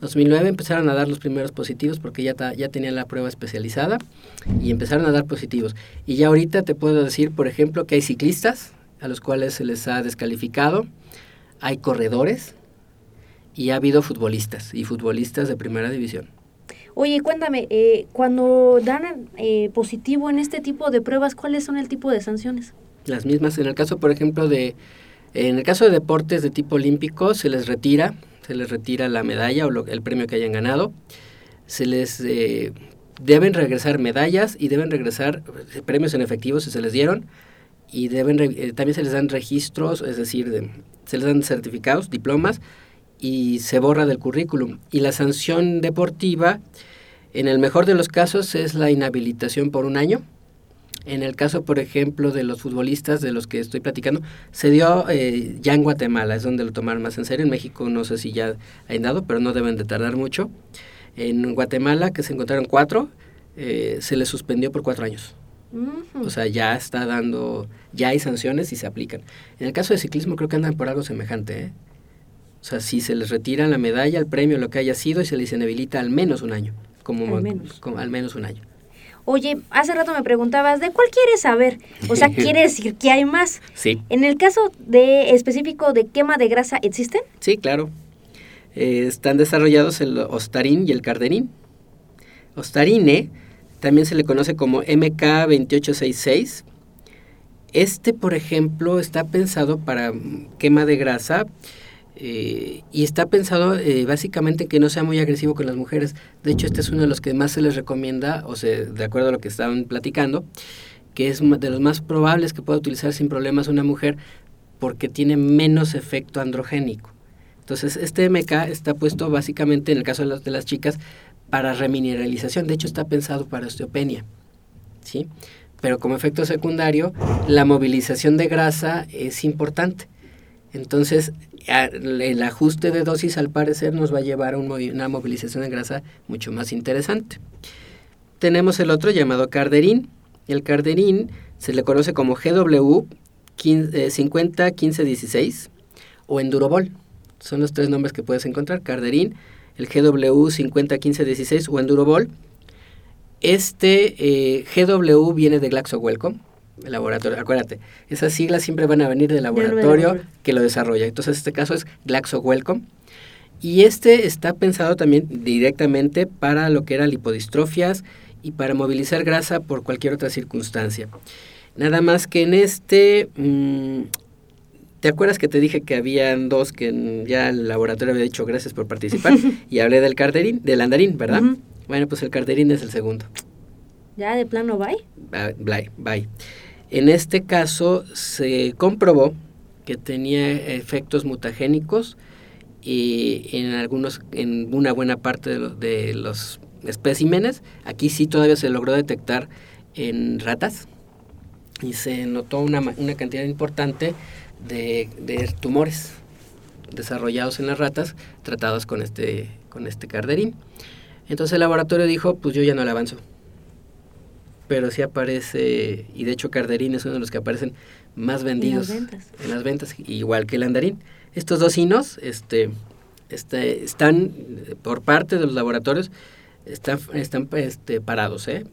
2009 empezaron a dar los primeros positivos porque ya, ya tenían la prueba especializada y empezaron a dar positivos. Y ya ahorita te puedo decir, por ejemplo, que hay ciclistas a los cuales se les ha descalificado, hay corredores y ha habido futbolistas y futbolistas de primera división. Oye, cuéntame, eh, cuando dan eh, positivo en este tipo de pruebas, ¿cuáles son el tipo de sanciones? Las mismas. En el caso, por ejemplo, de en el caso de deportes de tipo olímpico, se les retira se les retira la medalla o el premio que hayan ganado. Se les eh, deben regresar medallas y deben regresar eh, premios en efectivo si se les dieron y deben eh, también se les dan registros, es decir, se les dan certificados, diplomas y se borra del currículum. Y la sanción deportiva, en el mejor de los casos, es la inhabilitación por un año en el caso, por ejemplo, de los futbolistas de los que estoy platicando, se dio eh, ya en Guatemala, es donde lo tomaron más en serio. En México no sé si ya ha dado, pero no deben de tardar mucho. En Guatemala, que se encontraron cuatro, eh, se les suspendió por cuatro años. O sea, ya está dando, ya hay sanciones y se aplican. En el caso de ciclismo creo que andan por algo semejante. ¿eh? O sea, si se les retira la medalla, el premio, lo que haya sido, y se les inhabilita al menos un año. Como, Como, al menos un año. Oye, hace rato me preguntabas, ¿de cuál quieres saber? O sea, ¿quiere decir que hay más? Sí. En el caso de específico de quema de grasa, ¿existen? Sí, claro. Eh, están desarrollados el Ostarin y el Carderín. Ostarine también se le conoce como MK2866. Este, por ejemplo, está pensado para quema de grasa eh, y está pensado eh, básicamente que no sea muy agresivo con las mujeres. De hecho, este es uno de los que más se les recomienda, o sea, de acuerdo a lo que estaban platicando, que es de los más probables que pueda utilizar sin problemas una mujer porque tiene menos efecto androgénico. Entonces, este MK está puesto básicamente, en el caso de las, de las chicas, para remineralización. De hecho, está pensado para osteopenia. ¿sí? Pero como efecto secundario, la movilización de grasa es importante. Entonces, el ajuste de dosis al parecer nos va a llevar a una movilización de grasa mucho más interesante. Tenemos el otro llamado Carderín. El Carderín se le conoce como GW 50 15 16 o Endurobol. Son los tres nombres que puedes encontrar, Carderín, el GW 50 15 16 o Endurobol. Este eh, GW viene de Glaxo Wellcome el laboratorio. Acuérdate, esas siglas siempre van a venir del laboratorio que lo desarrolla. Entonces, este caso es Glaxo Welcome. Y este está pensado también directamente para lo que eran lipodistrofias y para movilizar grasa por cualquier otra circunstancia. Nada más que en este, mm, ¿te acuerdas que te dije que habían dos que ya el laboratorio había dicho gracias por participar? y hablé del carderín, del andarín, ¿verdad? Bueno, pues el carderín es el segundo. ¿Ya de plano bye? Bye, bye. En este caso se comprobó que tenía efectos mutagénicos y en algunos, en una buena parte de, los especímenes, aquí sí todavía se logró detectar en ratas y se notó una, cantidad importante de, de, tumores desarrollados en las ratas tratados con este, con este carderín. Entonces el laboratorio dijo, pues yo ya no le avanzo pero sí aparece, y de hecho Carderín es uno de los que aparecen más vendidos en las ventas, en las ventas igual que el andarín. Estos dos sinos este, este, están, por parte de los laboratorios, están, están este, parados, ¿eh?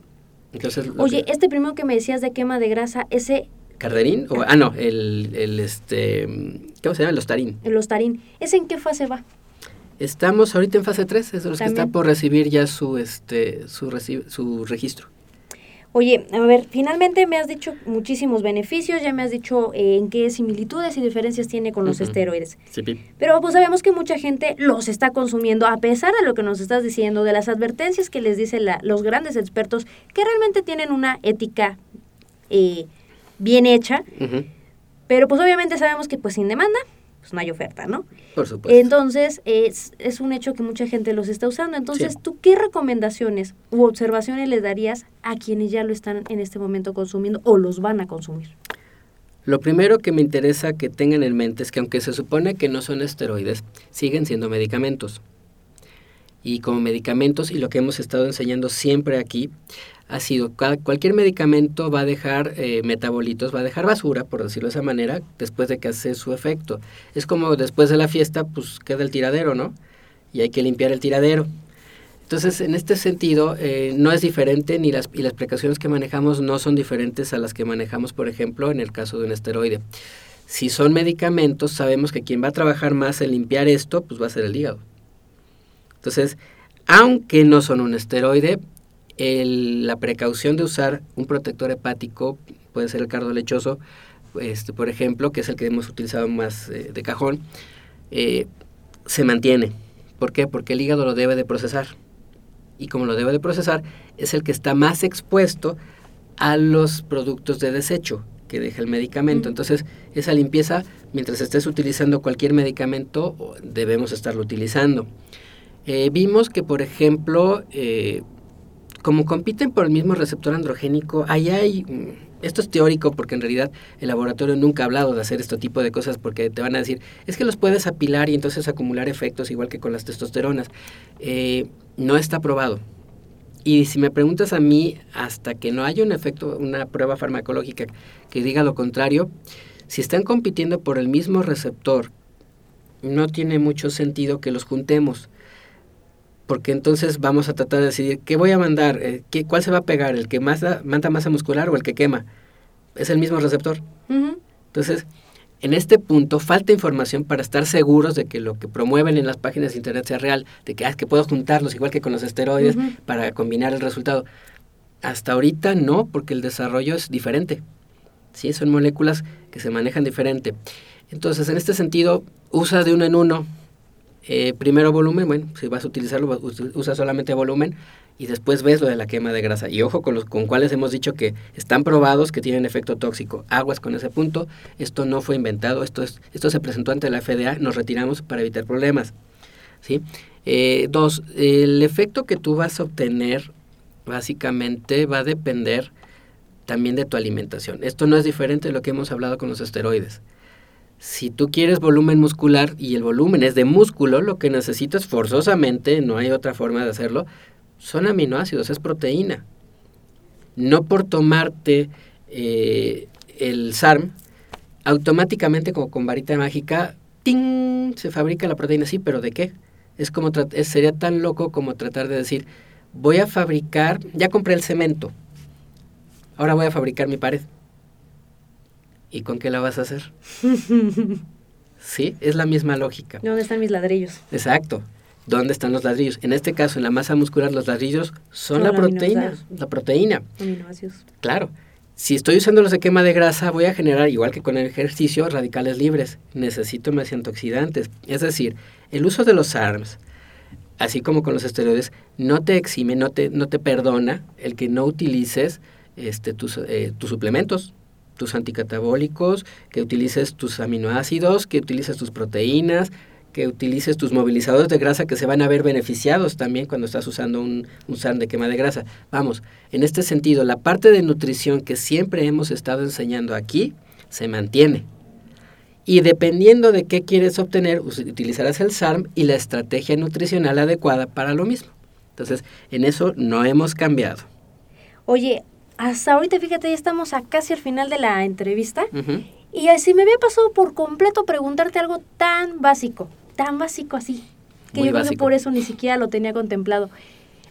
Entonces, Oye, que- este primero que me decías de quema de grasa, ese, ¿Carderín? O, ah, no, el, el, este, ¿cómo se llama? El Ostarín. el ostarín, ¿ese en qué fase va? Estamos ahorita en fase 3, es de los que está por recibir ya su, este, su, su registro. Oye, a ver, finalmente me has dicho muchísimos beneficios, ya me has dicho eh, en qué similitudes y diferencias tiene con los esteroides. Sí. Pero pues sabemos que mucha gente los está consumiendo a pesar de lo que nos estás diciendo, de las advertencias que les dicen la- los grandes expertos que realmente tienen una ética eh, bien hecha, pero pues obviamente sabemos que pues sin demanda pues no hay oferta, ¿no? Por supuesto. Entonces es, es un hecho que mucha gente los está usando. Entonces, Sí. ¿tú qué recomendaciones u observaciones le darías a quienes ya lo están en este momento consumiendo o los van a consumir? Lo primero que me interesa que tengan en mente es que aunque se supone que no son esteroides, siguen siendo medicamentos. Y como medicamentos, y lo que hemos estado enseñando siempre aquí, cada- cualquier medicamento va a dejar eh, metabolitos, va a dejar basura, por decirlo de esa manera, después de que hace su efecto. Es como después de la fiesta, pues queda el tiradero, ¿no? Y hay que limpiar el tiradero. Entonces, en este sentido, eh, no es diferente ni las, y las precauciones que manejamos no son diferentes a las que manejamos, por ejemplo, en el caso de un esteroide. Si son medicamentos, sabemos que quien va a trabajar más en limpiar esto, pues va a ser el hígado. Entonces, aunque no son un esteroide, el- la precaución de usar un protector hepático, puede ser el cardo lechoso, este, por ejemplo, que es el que hemos utilizado más eh, de cajón, eh, se mantiene. ¿Por qué? Porque el hígado lo debe de procesar. Y como lo debe de procesar, es el que está más expuesto a los productos de desecho que deja el medicamento. Entonces, esa limpieza, mientras estés utilizando cualquier medicamento, debemos estarlo utilizando. Eh, vimos que, por ejemplo, eh, como compiten por el mismo receptor androgénico, ahí hay, mm, esto es teórico porque en realidad el laboratorio nunca ha hablado de hacer este tipo de cosas porque te van a decir, es que los puedes apilar y entonces acumular efectos igual que con las testosteronas. Eh, no está probado. Y si me preguntas a mí, hasta que no haya un efecto, una prueba farmacológica que diga lo contrario, si están compitiendo por el mismo receptor, no tiene mucho sentido que los juntemos porque entonces vamos a tratar de decidir qué voy a mandar, eh, qué, cuál se va a pegar, el que más da, manda masa muscular o el que quema. Es el mismo receptor. Entonces, en este punto falta información para estar seguros de que lo que promueven en las páginas de internet sea real, de que, ah, que puedo juntarlos igual que con los esteroides para combinar el resultado. Hasta ahorita no, porque el desarrollo es diferente. Sí, son moléculas que se manejan diferente. Entonces, en este sentido, usa de uno en uno. Eh, primero volumen, bueno, si vas a utilizarlo, usa solamente volumen y después ves lo de la quema de grasa. Y ojo con los con cuales hemos dicho que están probados que tienen efecto tóxico. Aguas con ese punto. Esto no fue inventado, esto, es, esto se presentó ante la FDA, nos retiramos para evitar problemas. ¿sí? Eh, dos, el efecto que tú vas a obtener básicamente va a depender también de tu alimentación. Esto no es diferente de lo que hemos hablado con los esteroides. Si tú quieres volumen muscular y el volumen es de músculo, lo que necesitas forzosamente, no hay otra forma de hacerlo, son aminoácidos, es proteína. No por tomarte eh, el SARM, automáticamente como con varita mágica, ¡ting! se fabrica la proteína. Sí, pero ¿de qué? Es como sería tan loco como tratar de decir, voy a fabricar, ya compré el cemento, ahora voy a fabricar mi pared. ¿Y con qué la vas a hacer? Sí, es la misma lógica. ¿Dónde están mis ladrillos? Exacto. ¿Dónde están los ladrillos? En este caso, en la masa muscular, los ladrillos son Son la proteína. La proteína, Aminoácidos. claro. Si estoy usando los de quema de grasa, voy a generar, igual que con el ejercicio, radicales libres. Necesito más antioxidantes. Es decir, el uso de los ARMS, así como con los esteroides, no te exime, no te, no te perdona el que no utilices este, tus, eh, tus suplementos, tus anticatabólicos, que utilices tus aminoácidos, que utilices tus proteínas, que utilices tus movilizadores de grasa que se van a ver beneficiados también cuando estás usando un, un SARM de quema de grasa. Vamos, en este sentido, la parte de nutrición que siempre hemos estado enseñando aquí se mantiene. Y dependiendo de qué quieres obtener, utilizarás el SARM y la estrategia nutricional adecuada para lo mismo. Entonces, en eso no hemos cambiado. Oye, hasta ahorita, fíjate, ya estamos a casi al final de la entrevista. Y así me había pasado por completo preguntarte algo tan básico, tan básico así, que Muy yo creo que por eso ni siquiera lo tenía contemplado.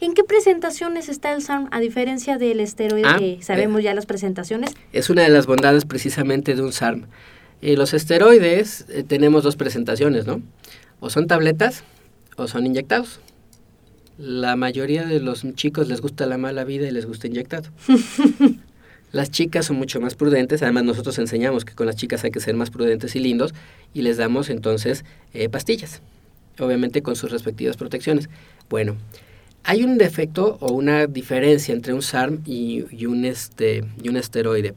¿En qué presentaciones está el SARM a diferencia del esteroide Ah, que sabemos eh. ya las presentaciones? Es una de las bondades precisamente de un SARM. Eh, los esteroides eh, tenemos dos presentaciones, ¿no? O son tabletas o son inyectados. La mayoría de los chicos les gusta la mala vida y les gusta inyectado. las chicas son mucho más prudentes, además nosotros enseñamos que con las chicas hay que ser más prudentes y lindos y les damos entonces eh, pastillas, obviamente con sus respectivas protecciones. Bueno, hay un defecto o una diferencia entre un SARM y, y un, este, y un esteroide.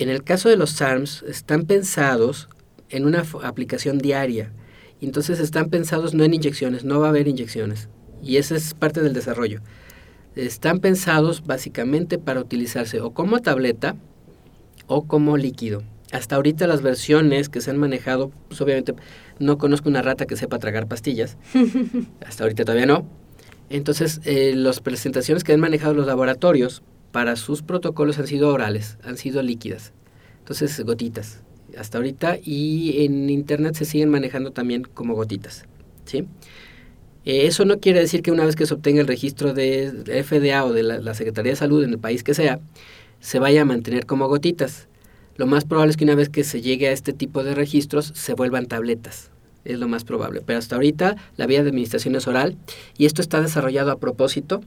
En el caso de los SARMs, están pensados en una aplicación diaria. Entonces están pensados no en inyecciones, no va a haber inyecciones. Y esa es parte del desarrollo. Están pensados básicamente para utilizarse o como tableta o como líquido. Hasta ahorita las versiones que se han manejado, pues obviamente no conozco una rata que sepa tragar pastillas. Hasta ahorita todavía no. Entonces, eh, las presentaciones que han manejado los laboratorios para sus protocolos han sido orales, han sido líquidas. Entonces, gotitas. Hasta ahorita y en internet se siguen manejando también como gotitas. ¿sí? Eh, eso no quiere decir que una vez que se obtenga el registro de FDA o de la, la Secretaría de Salud en el país que sea, se vaya a mantener como gotitas. Lo más probable es que una vez que se llegue a este tipo de registros se vuelvan tabletas. Es lo más probable. Pero hasta ahorita la vía de administración es oral y esto está desarrollado a propósito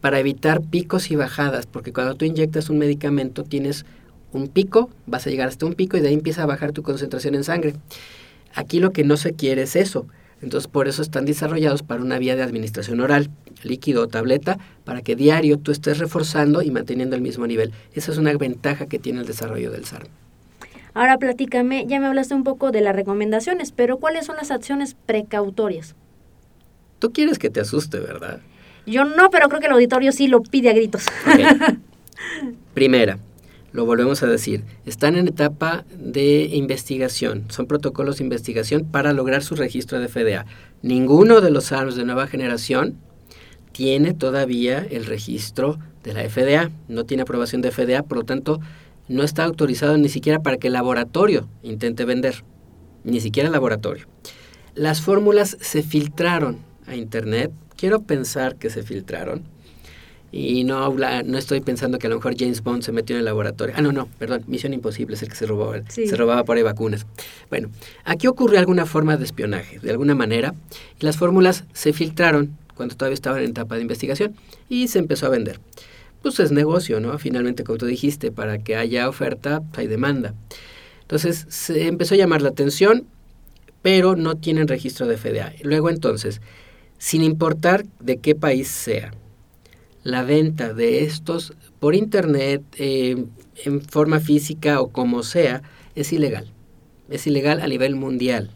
para evitar picos y bajadas, porque cuando tú inyectas un medicamento tienes un pico, vas a llegar hasta un pico y de ahí empieza a bajar tu concentración en sangre. Aquí lo que no se quiere es eso. Entonces por eso están desarrollados para una vía de administración oral, líquido o tableta, para que diario tú estés reforzando y manteniendo el mismo nivel. Esa es una ventaja que tiene el desarrollo del SARM. Ahora platícame, ya me hablaste un poco de las recomendaciones, pero ¿cuáles son las acciones precautorias? Tú quieres que te asuste, ¿verdad? Yo no, pero creo que el auditorio sí lo pide a gritos. Primera, lo volvemos a decir, están en etapa de investigación, son protocolos de investigación para lograr su registro de FDA. Ninguno de los ARMS de nueva generación tiene todavía el registro de la FDA, no tiene aprobación de FDA, por lo tanto no está autorizado ni siquiera para que el laboratorio intente vender, ni siquiera el laboratorio. Las fórmulas se filtraron a Internet, quiero pensar que se filtraron, y no, habla- no estoy pensando que a lo mejor James Bond se metió en el laboratorio. Ah, no, no, perdón, Misión Imposible es el que se robó, Sí. se robaba por ahí vacunas. Bueno, aquí ocurrió alguna forma de espionaje, de alguna manera, y las fórmulas se filtraron cuando todavía estaban en etapa de investigación y se empezó a vender. Pues es negocio, ¿no? Finalmente, como tú dijiste, para que haya oferta, pues hay demanda. Entonces se empezó a llamar la atención, pero no tienen registro de FDA. Luego entonces, sin importar de qué país sea, la venta de estos por internet, eh, en forma física o como sea, es ilegal. Es ilegal a nivel mundial.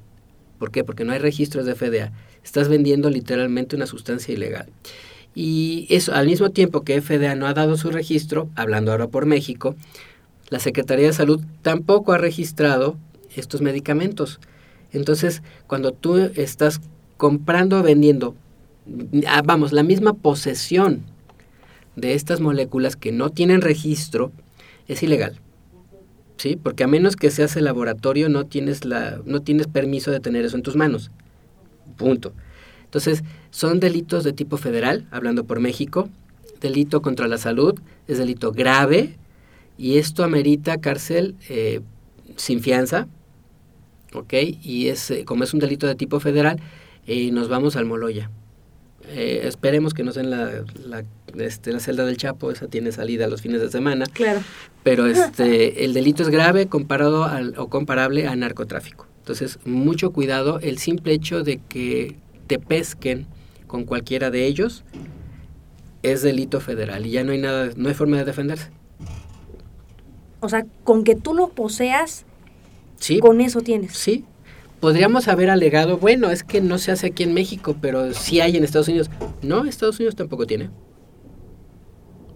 ¿Por qué? Porque no hay registros de FDA. Estás vendiendo literalmente una sustancia ilegal. Y eso, al mismo tiempo que FDA no ha dado su registro, hablando ahora por México, la Secretaría de Salud tampoco ha registrado estos medicamentos. Entonces, cuando tú estás comprando o vendiendo, ah, vamos, la misma posesión de estas moléculas que no tienen registro, es ilegal. ¿Sí? Porque a menos que seas el laboratorio, no tienes, la, no tienes permiso de tener eso en tus manos. Punto. Entonces, son delitos de tipo federal, hablando por México. Delito contra la salud es delito grave y esto amerita cárcel eh, sin fianza. ¿Ok? Y es, eh, como es un delito de tipo federal, eh, nos vamos al Moloya. Eh, esperemos que no sea en la, la, este, la celda del Chapo, esa tiene salida los fines de semana, Claro. pero este, el delito es grave comparado al, o comparable a narcotráfico. Entonces, mucho cuidado, el simple hecho de que te pesquen con cualquiera de ellos es delito federal y ya no hay nada, no hay forma de defenderse. O sea, con que tú lo poseas, Sí, con eso tienes. sí. Podríamos haber alegado, bueno, es que no se hace aquí en México, pero sí hay en Estados Unidos. No, Estados Unidos tampoco tiene.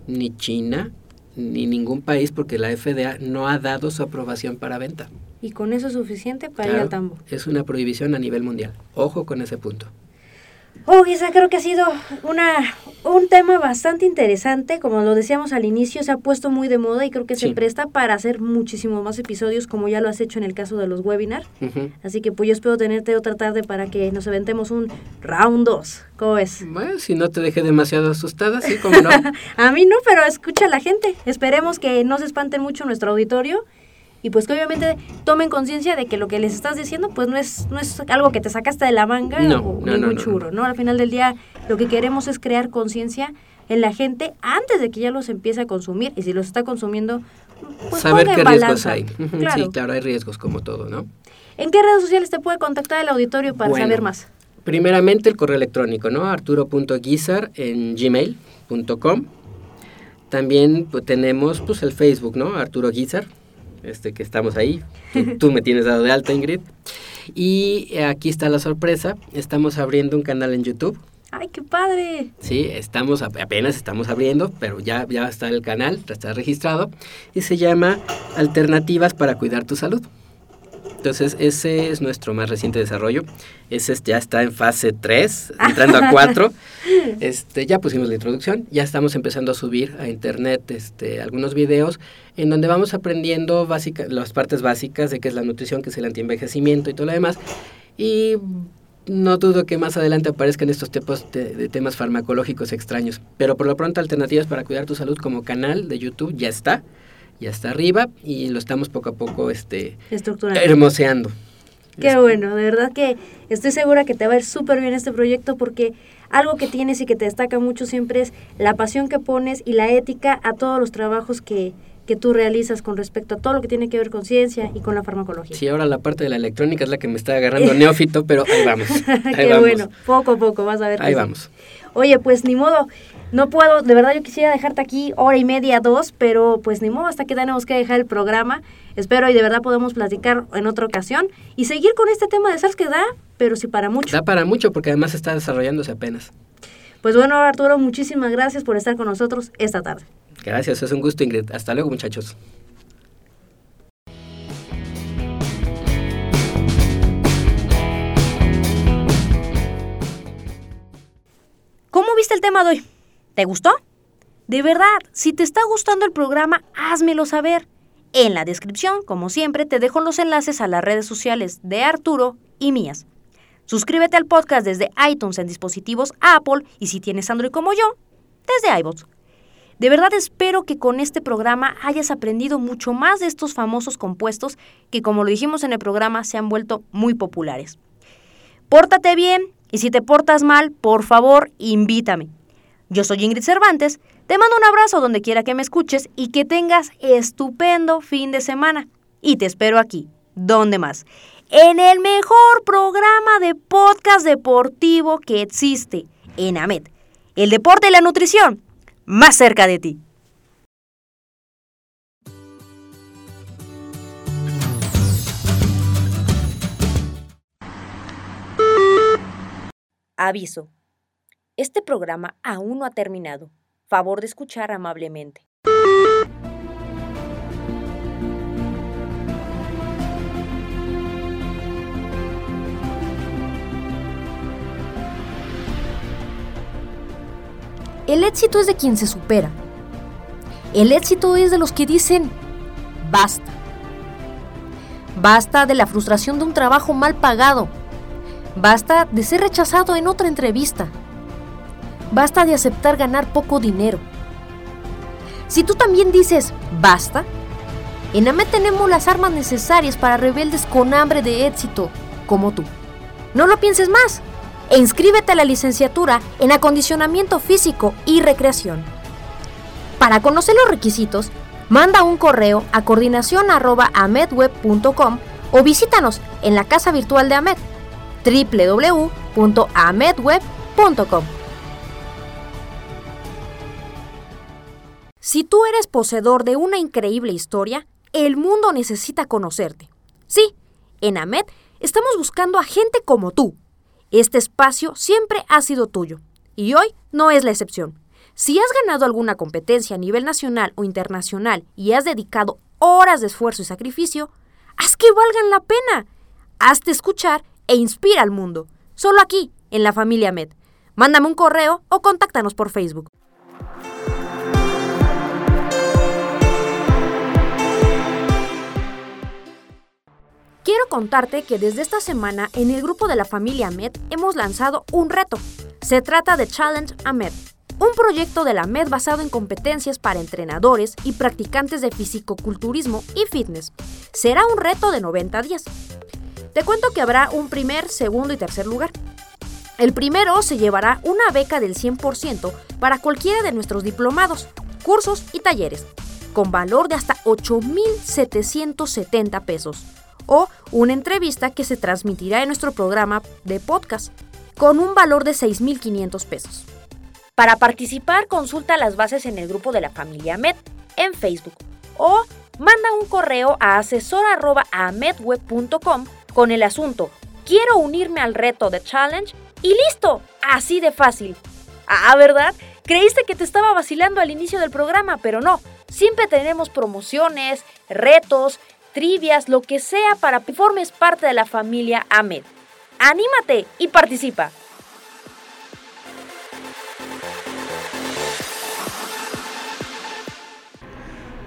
Ni China, ni ningún país, porque la FDA no ha dado su aprobación para venta. Y con eso es suficiente para ir Claro, al tambo. Es una prohibición a nivel mundial. Ojo con ese punto. Oh, esa creo que ha sido una, un tema bastante interesante. Como lo decíamos al inicio, se ha puesto muy de moda y creo que se Sí. presta para hacer muchísimos más episodios, como ya lo has hecho en el caso de los webinars. Así que pues yo espero tenerte otra tarde para que nos aventemos un round 2. ¿Cómo ves? Bueno, si no te dejé demasiado asustada, sí, como no. A mí no, pero escucha a la gente. Esperemos que no se espanten mucho nuestro auditorio y pues que obviamente tomen conciencia de que lo que les estás diciendo pues no es, no es algo que te sacaste de la manga No, o no, ningún no, churro, ¿no? Al final del día lo que queremos es crear conciencia en la gente antes de que ya los empiece a consumir y si los está consumiendo pues Saber qué riesgos hay. Claro. Sí, claro, hay riesgos como todo, ¿no? ¿En qué redes sociales te puede contactar el auditorio para Bueno, saber más? Primeramente el correo electrónico, ¿no? arturo.guizar en gmail.com. También pues, tenemos pues el Facebook, ¿no? Arturo Guizar, este que estamos ahí. Tú, tú me tienes dado de alta, Ingrid. Y aquí está la sorpresa, estamos abriendo un canal en YouTube. ¡Ay, qué padre! Sí, estamos ap- apenas estamos abriendo, pero ya ya está el canal, ya está registrado y se llama Alternativas para cuidar tu salud. Entonces, ese es nuestro más reciente desarrollo. Ese es- ya está en fase 3, entrando a 4. Este, ya pusimos la introducción, ya estamos empezando a subir a internet este, algunos videos en donde vamos aprendiendo básica, las partes básicas de qué es la nutrición, qué es el antienvejecimiento y todo lo demás. Y no dudo que más adelante aparezcan estos tipos de, de temas farmacológicos extraños. Pero por lo pronto, Alternativas para Cuidar tu Salud como canal de YouTube ya está. Ya está arriba y lo estamos poco a poco este, Estructurando. hermoseando. Qué bueno, de verdad que estoy segura que te va a ir súper bien este proyecto porque algo que tienes y que te destaca mucho siempre es la pasión que pones y la ética a todos los trabajos que, que tú realizas con respecto a todo lo que tiene que ver con ciencia y con la farmacología. Sí, ahora la parte de la electrónica es la que me está agarrando neófito, pero ahí vamos. Ahí Qué vamos. bueno, poco a poco vas a ver. Ahí sí. vamos. Oye, pues ni modo, no puedo, de verdad yo quisiera dejarte aquí hora y media, dos, pero pues ni modo, hasta que tenemos que dejar el programa. Espero y de verdad podemos platicar en otra ocasión y seguir con este tema de SARS que da, pero sí para mucho. Da para mucho porque además está desarrollándose apenas. Pues bueno, Arturo, muchísimas gracias por estar con nosotros esta tarde. Gracias, es un gusto, Ingrid. Hasta luego, muchachos. ¿Cómo viste el tema de hoy? ¿Te gustó? De verdad, si te está gustando el programa, házmelo saber. En la descripción, como siempre, te dejo los enlaces a las redes sociales de Arturo y mías. Suscríbete al podcast desde iTunes en dispositivos Apple y si tienes Android como yo, desde iBots. De verdad espero que con este programa hayas aprendido mucho más de estos famosos compuestos que, como lo dijimos en el programa, se han vuelto muy populares. Pórtate bien y si te portas mal, por favor, invítame. Yo soy Ingrid Cervantes, te mando un abrazo donde quiera que me escuches y que tengas estupendo fin de semana. Y te espero aquí, ¿dónde más? En el mejor programa de podcast deportivo que existe, en AMET. El deporte y la nutrición, más cerca de ti. Aviso. Este programa aún no ha terminado. Favor de escuchar amablemente. El éxito es de quien se supera. El éxito es de los que dicen, basta. Basta de la frustración de un trabajo mal pagado. Basta de ser rechazado en otra entrevista. Basta de aceptar ganar poco dinero. Si tú también dices basta, en AMET tenemos las armas necesarias para rebeldes con hambre de éxito, como tú. No lo pienses más e inscríbete a la licenciatura en acondicionamiento físico y recreación. Para conocer los requisitos, manda un correo a coordinación.amedweb.com o visítanos en la casa virtual de AMED www.amedweb.com. Si tú eres poseedor de una increíble historia, el mundo necesita conocerte. Sí, en AMED estamos buscando a gente como tú. Este espacio siempre ha sido tuyo y hoy no es la excepción. Si has ganado alguna competencia a nivel nacional o internacional y has dedicado horas de esfuerzo y sacrificio, haz que valgan la pena. Hazte escuchar e inspira al mundo. Solo aquí, en la familia Med. Mándame un correo o contáctanos por Facebook. Quiero contarte que desde esta semana en el grupo de la familia AMED hemos lanzado un reto. Se trata de Challenge AMED, un proyecto de la MED basado en competencias para entrenadores y practicantes de fisicoculturismo y fitness. Será un reto de 90 días. Te cuento que habrá un primer, segundo y tercer lugar. El primero se llevará una beca del 100% para cualquiera de nuestros diplomados, cursos y talleres, con valor de hasta 8.770 pesos, o una entrevista que se transmitirá en nuestro programa de podcast, con un valor de 6.500 pesos. Para participar, consulta las bases en el grupo de la familia MED en Facebook o manda un correo a asesor.amedweb.com con el asunto Quiero unirme al reto de Challenge y listo, así de fácil. Ah, ¿verdad? Creíste que te estaba vacilando al inicio del programa, pero no. Siempre tenemos promociones, retos, trivias, lo que sea para que formes parte de la familia AMED. ¡Anímate y participa!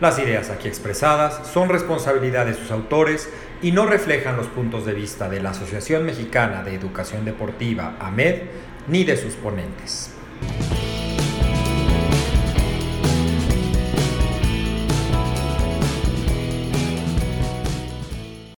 Las ideas aquí expresadas son responsabilidad de sus autores y no reflejan los puntos de vista de la Asociación Mexicana de Educación Deportiva, AMED, ni de sus ponentes.